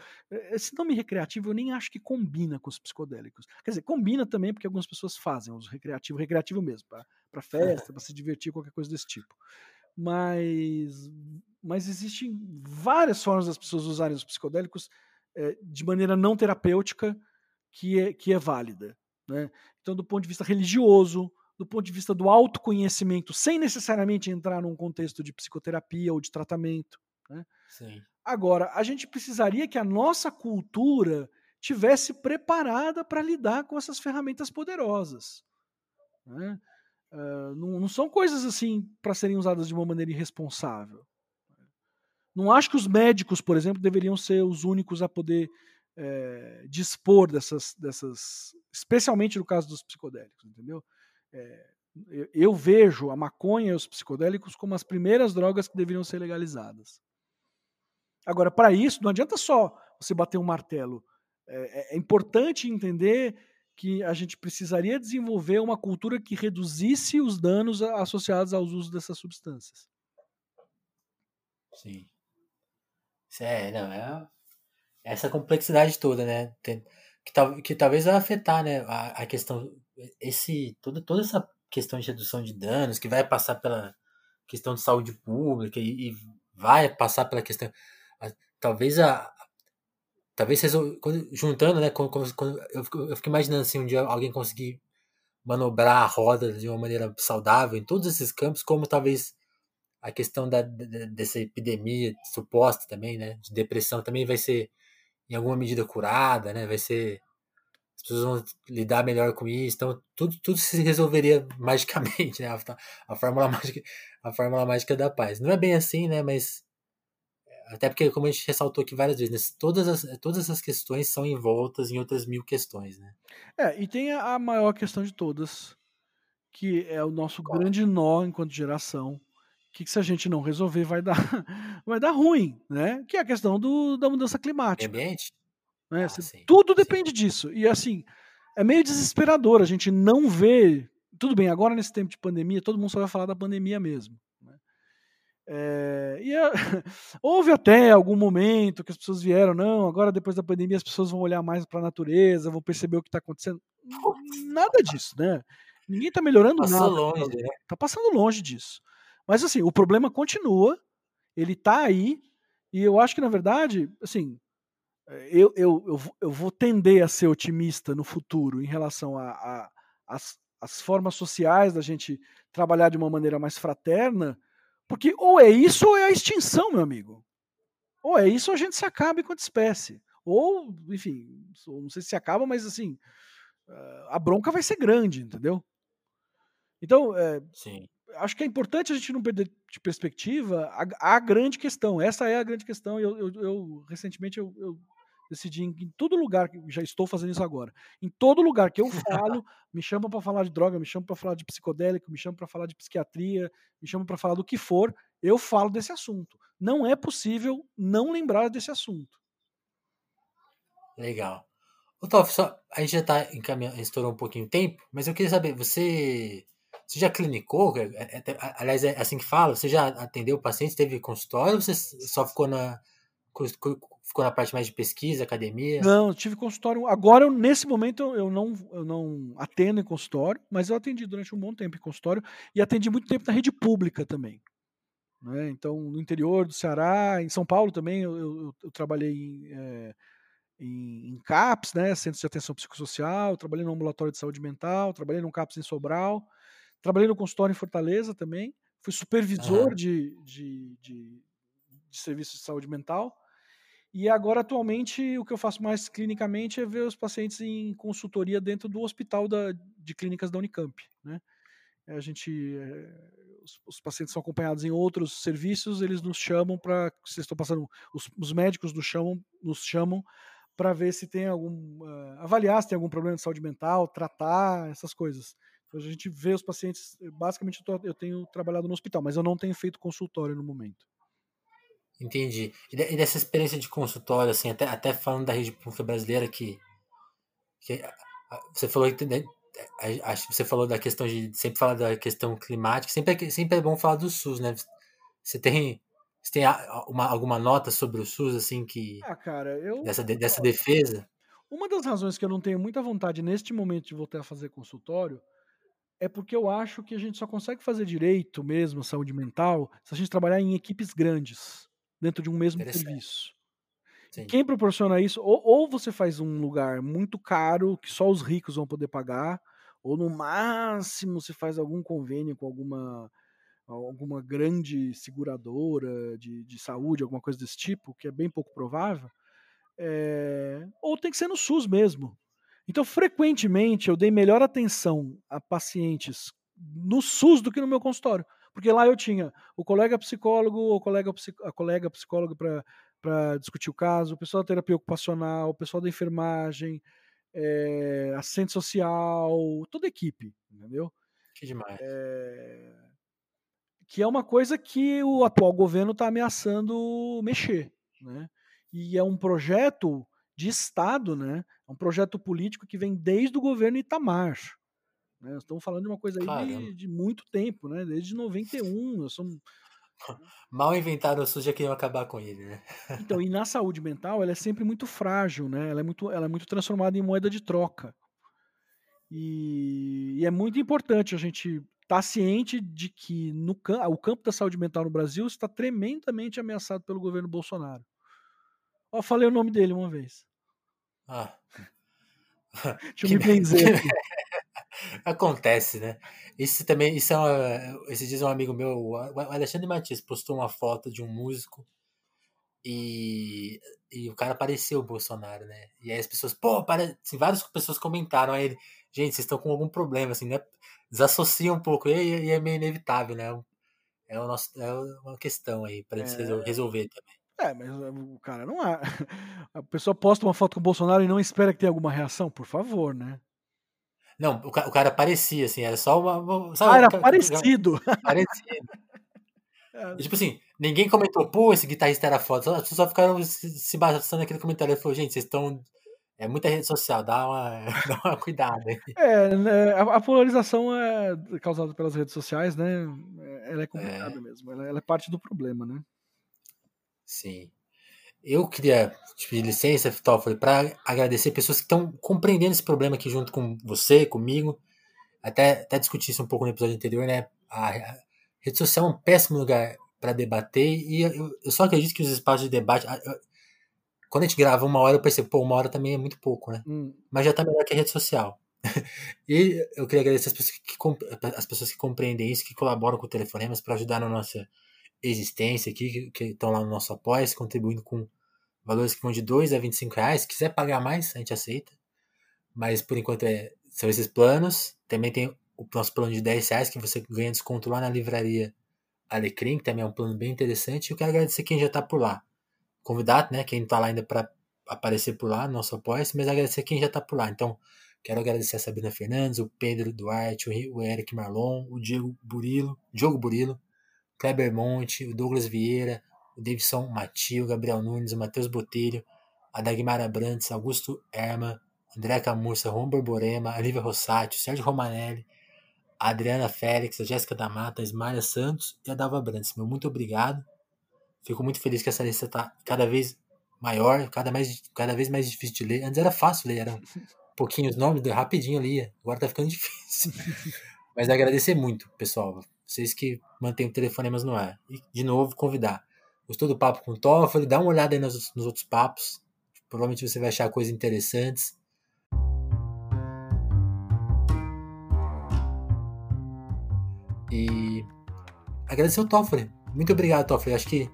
Esse nome recreativo eu nem acho que combina com os psicodélicos. Quer dizer, combina também porque algumas pessoas fazem uso recreativo, recreativo mesmo, para festa, para se divertir, qualquer coisa desse tipo. Mas, mas existem várias formas das pessoas usarem os psicodélicos é, de maneira não terapêutica que é, que é válida. Né? Então, do ponto de vista religioso, do ponto de vista do autoconhecimento, sem necessariamente entrar num contexto de psicoterapia ou de tratamento. Né? Sim. Agora, a gente precisaria que a nossa cultura tivesse preparada para lidar com essas ferramentas poderosas. Né? Uh, não, não, são coisas assim para serem usadas de uma maneira irresponsável. Não acho que os médicos, por exemplo, deveriam ser os únicos a poder é, dispor dessas, dessas, especialmente no caso dos psicodélicos, entendeu? É, eu, eu vejo a maconha e os psicodélicos como as primeiras drogas que deveriam ser legalizadas. Agora, para isso, não adianta só você bater um martelo. É, é, é importante entender que a gente precisaria desenvolver uma cultura que reduzisse os danos associados ao uso dessas substâncias. Sim. É, não, é essa complexidade toda, né? Tem, que, tal, que talvez vai afetar, né, a, a questão, esse, toda, toda essa questão de redução de danos, que vai passar pela questão de saúde pública e, e vai passar pela questão, a, talvez a, talvez quando, juntando, né, quando, quando, eu, fico, eu fico imaginando assim, um dia alguém conseguir manobrar a roda de uma maneira saudável em todos esses campos, como talvez a questão da, dessa epidemia suposta também, né, de depressão também vai ser em alguma medida curada, né, vai ser as pessoas vão lidar melhor com isso, então tudo, tudo se resolveria <laughs> magicamente, né, a, a fórmula <laughs> mágica, a fórmula mágica da paz. Não é bem assim, né, mas até porque, como a gente ressaltou aqui várias vezes, né, todas, as, todas essas questões são envoltas em outras mil questões, né? É, e tem a maior questão de todas, que é o nosso Qual? grande nó enquanto geração, que, que se a gente não resolver vai dar, <laughs> vai dar ruim, né? Que é a questão do, da mudança climática. Ambiente? Né? Ah, tudo depende sim. disso. E assim, é meio desesperador a gente não ver. Tudo bem, agora nesse tempo de pandemia, todo mundo só vai falar da pandemia mesmo. É, e a, <laughs> houve até algum momento que as pessoas vieram, não, agora depois da pandemia as pessoas vão olhar mais para a natureza, vão perceber o que está acontecendo. Nada disso, né? Ninguém está melhorando Passou nada. longe, né? Tá passando longe disso. Mas assim, o problema continua, ele está aí, e eu acho que, na verdade, assim, eu, eu, eu, eu vou tender a ser otimista no futuro em relação a, a, as, as formas sociais da gente trabalhar de uma maneira mais fraterna, porque ou é isso ou é a extinção, meu amigo. Ou é isso ou a gente se acaba enquanto espécie. Ou, enfim, não sei se se acaba, mas assim, a bronca vai ser grande, entendeu? Então, é, acho que é importante a gente não perder de perspectiva a, a grande questão. Essa é a grande questão. Eu, eu, eu recentemente eu, eu decidi em, em, todo lugar que já estou fazendo isso agora. Em todo lugar que eu falo, <laughs> me chamam para falar de droga, me chamam para falar de psicodélico, me chamam para falar de psiquiatria, me chamam para falar do que for, eu falo desse assunto. Não é possível não lembrar desse assunto. Legal. Ô, Toff, só, a gente já está encaminhando, estourou um pouquinho o tempo, mas eu queria saber, você, você já clinicou? É, é, é, aliás, é assim que fala, você já atendeu pacientes, teve consultório ou você só ficou na, ficou na parte mais de pesquisa, academia? Não, tive consultório. Agora, eu, nesse momento, eu não, eu não atendo em consultório, mas eu atendi durante um bom tempo em consultório e atendi muito tempo na rede pública também. Né? Então, no interior do Ceará, em São Paulo também, eu, eu, eu trabalhei em, é, em, em, CAPS, né? Centros de Atenção Psicossocial, trabalhei no ambulatório de saúde mental, trabalhei no CAPS em Sobral, trabalhei no consultório em Fortaleza também, fui supervisor uhum. de, de, de, de serviços de saúde mental e agora, atualmente, o que eu faço mais clinicamente é ver os pacientes em consultoria dentro do hospital da, de clínicas da Unicamp. Né? A gente, é, os, os, pacientes são acompanhados em outros serviços, eles nos chamam para, vocês estão passando, os, os, médicos nos chamam, nos chamam para ver se tem algum, uh, avaliar se tem algum problema de saúde mental, tratar essas coisas. Então, a gente vê os pacientes, basicamente eu, tô, eu tenho trabalhado no hospital, mas eu não tenho feito consultório no momento. Entendi. E, dessa experiência de consultório, assim, até, até falando da rede pública brasileira, que, que você falou que acho que você falou da questão de sempre falar da questão climática, sempre é, sempre é bom falar do SUS, né? Você tem você tem uma, alguma nota sobre o SUS assim que ah, cara, eu dessa dessa defesa? Uma das razões que eu não tenho muita vontade neste momento de voltar a fazer consultório é porque eu acho que a gente só consegue fazer direito mesmo saúde mental se a gente trabalhar em equipes grandes dentro de um mesmo serviço. Sim. Quem proporciona isso, ou, ou, você faz um lugar muito caro que só os ricos vão poder pagar, ou no máximo você faz algum convênio com alguma alguma grande seguradora de, de saúde, alguma coisa desse tipo, que é bem pouco provável, é, ou tem que ser no SUS mesmo. Então, frequentemente, eu dei melhor atenção a pacientes no SUS do que no meu consultório. Porque lá eu tinha o colega psicólogo, o colega, a colega psicóloga para discutir o caso, o pessoal da terapia ocupacional, o pessoal da enfermagem, é, assistente social, toda a equipe, entendeu? Que demais. É, que é uma coisa que o atual governo está ameaçando mexer. Né? E é um projeto de Estado, né? É um projeto político que vem desde o governo Itamar. Né? Estamos falando de uma coisa aí de, de, muito tempo, né? Desde 91. Nós somos... <laughs> Mal inventaram o SUS já queriam acabar com ele, né? Então, e na saúde mental, ela é sempre muito frágil, né? Ela é muito, ela é muito transformada em moeda de troca. E, e é muito importante a gente estar tá ciente de que no, o campo da saúde mental no Brasil está tremendamente ameaçado pelo governo Bolsonaro. Ó, falei o nome dele uma vez. Ah. <laughs> Deixa eu me benzer. <laughs> Acontece, né? Isso também, isso é uma, esses dias um amigo meu, o Alexandre Matias, postou uma foto de um músico e, e o cara apareceu o Bolsonaro, né? E aí as pessoas, pô, para, assim, várias pessoas comentaram a ele, gente, vocês estão com algum problema, assim, né? Desassocia um pouco, e, e é meio inevitável, né? É, o nosso, é uma questão aí pra gente é... resolver também. É, mas o cara não há. <laughs> A pessoa posta uma foto com o Bolsonaro e não espera que tenha alguma reação, por favor, né? Não, o, o cara parecia, assim, era só uma. Sabe, ah, era parecido. <laughs> Parecido. <laughs> É. E, tipo assim, ninguém comentou, pô, esse guitarrista era foda. As pessoas só ficaram se, se bastando naquele comentário. Ele falou, gente, vocês estão. É muita rede social, dá uma, <laughs> dá uma cuidada. É, né, a, a, polarização é causada pelas redes sociais, né? Ela é complicada é. mesmo. Ela, ela é parte do problema, né? Sim. Eu queria te pedir licença, Toffoli, para agradecer pessoas que estão compreendendo esse problema aqui junto com você, comigo. Até, até discutir isso um pouco no episódio anterior, né? A, a rede social é um péssimo lugar para debater e eu, eu, só acredito que os espaços de debate. Eu, quando a gente grava uma hora, eu percebo, pô, uma hora também é muito pouco, né? Hum. Mas já tá melhor que a rede social. <laughs> e eu queria agradecer as pessoas que, as pessoas que compreendem isso, que colaboram com o Telefonemas para ajudar na nossa existência aqui, que estão lá no nosso apoio, contribuindo com valores que vão de 2 a 25 reais. Se quiser pagar mais, a gente aceita. Mas por enquanto é, são esses planos. Também tem o nosso plano de 10 reais, que você ganha desconto lá na livraria Alecrim, que também é um plano bem interessante. Eu quero agradecer quem já está por lá. Convidado, né? Quem está lá ainda para aparecer por lá, nosso apoio, mas agradecer quem já está por lá. Então, quero agradecer a Sabrina Fernandes, o Pedro Duarte, o Eric Marlon, o Diego Burilo, Diogo Burilo, Kleber Monte, o Douglas Vieira, o Davidson Matil, Gabriel Nunes, o Matheus Botelho, a Dagmar Abrantes, Augusto Erma, André Camurça, Ron Borborema, a Lívia Rossati, o Sérgio Romanelli, a Adriana Félix, a Jéssica da Mata, a Ismária Santos e a Dava Abrantes. Meu muito obrigado. Fico muito feliz que essa lista está cada vez maior, cada, mais, cada vez mais difícil de ler. Antes era fácil ler, eram <laughs> pouquinhos nomes, rapidinho lia. Agora está ficando <laughs> difícil. Mas agradecer muito, pessoal. Vocês que mantêm o Telefonemas no ar. E, de novo, convidar. Gostou do papo com o Toffoli? Dá uma olhada aí nos, nos outros papos. Provavelmente você vai achar coisas interessantes. E agradecer o Toffoli. Muito obrigado, Toffoli. Acho que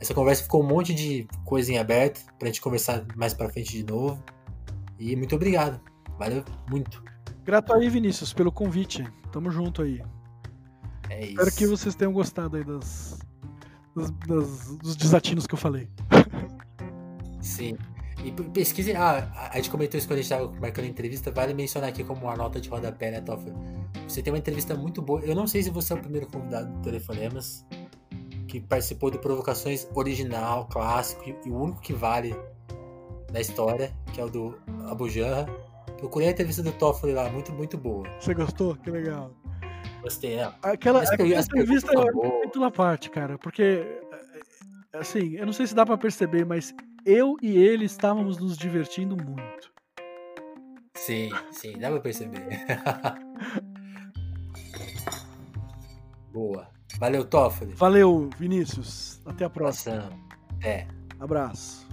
essa conversa ficou um monte de coisa em aberto pra gente conversar mais pra frente de novo. E muito obrigado. Valeu muito. Grato aí, Vinícius, pelo convite. Tamo junto aí. É isso. Espero que vocês tenham gostado aí das, das, das, dos desatinos que eu falei. Sim. E pesquise. Ah, a gente comentou isso quando a gente estava marcando a entrevista. Vale mencionar aqui como uma nota de rodapé, né, Toffel? Você tem uma entrevista muito boa. Eu não sei se você é o primeiro convidado do Telefonemas que participou de Provocações original, clássico, e, o único que vale da história, que é o do Abu Janra. Procurei a entrevista do Toffoli lá, muito, muito boa. Você gostou? Que legal. Gostei, né? Aquela, aquela entrevista é muito na parte, cara, porque assim, eu não sei se dá para perceber, mas eu e ele estávamos nos divertindo muito. Sim, sim, dá pra perceber. <laughs> Boa. Valeu, Toffoli. Valeu, Vinícius. Até a próxima. É. Abraço.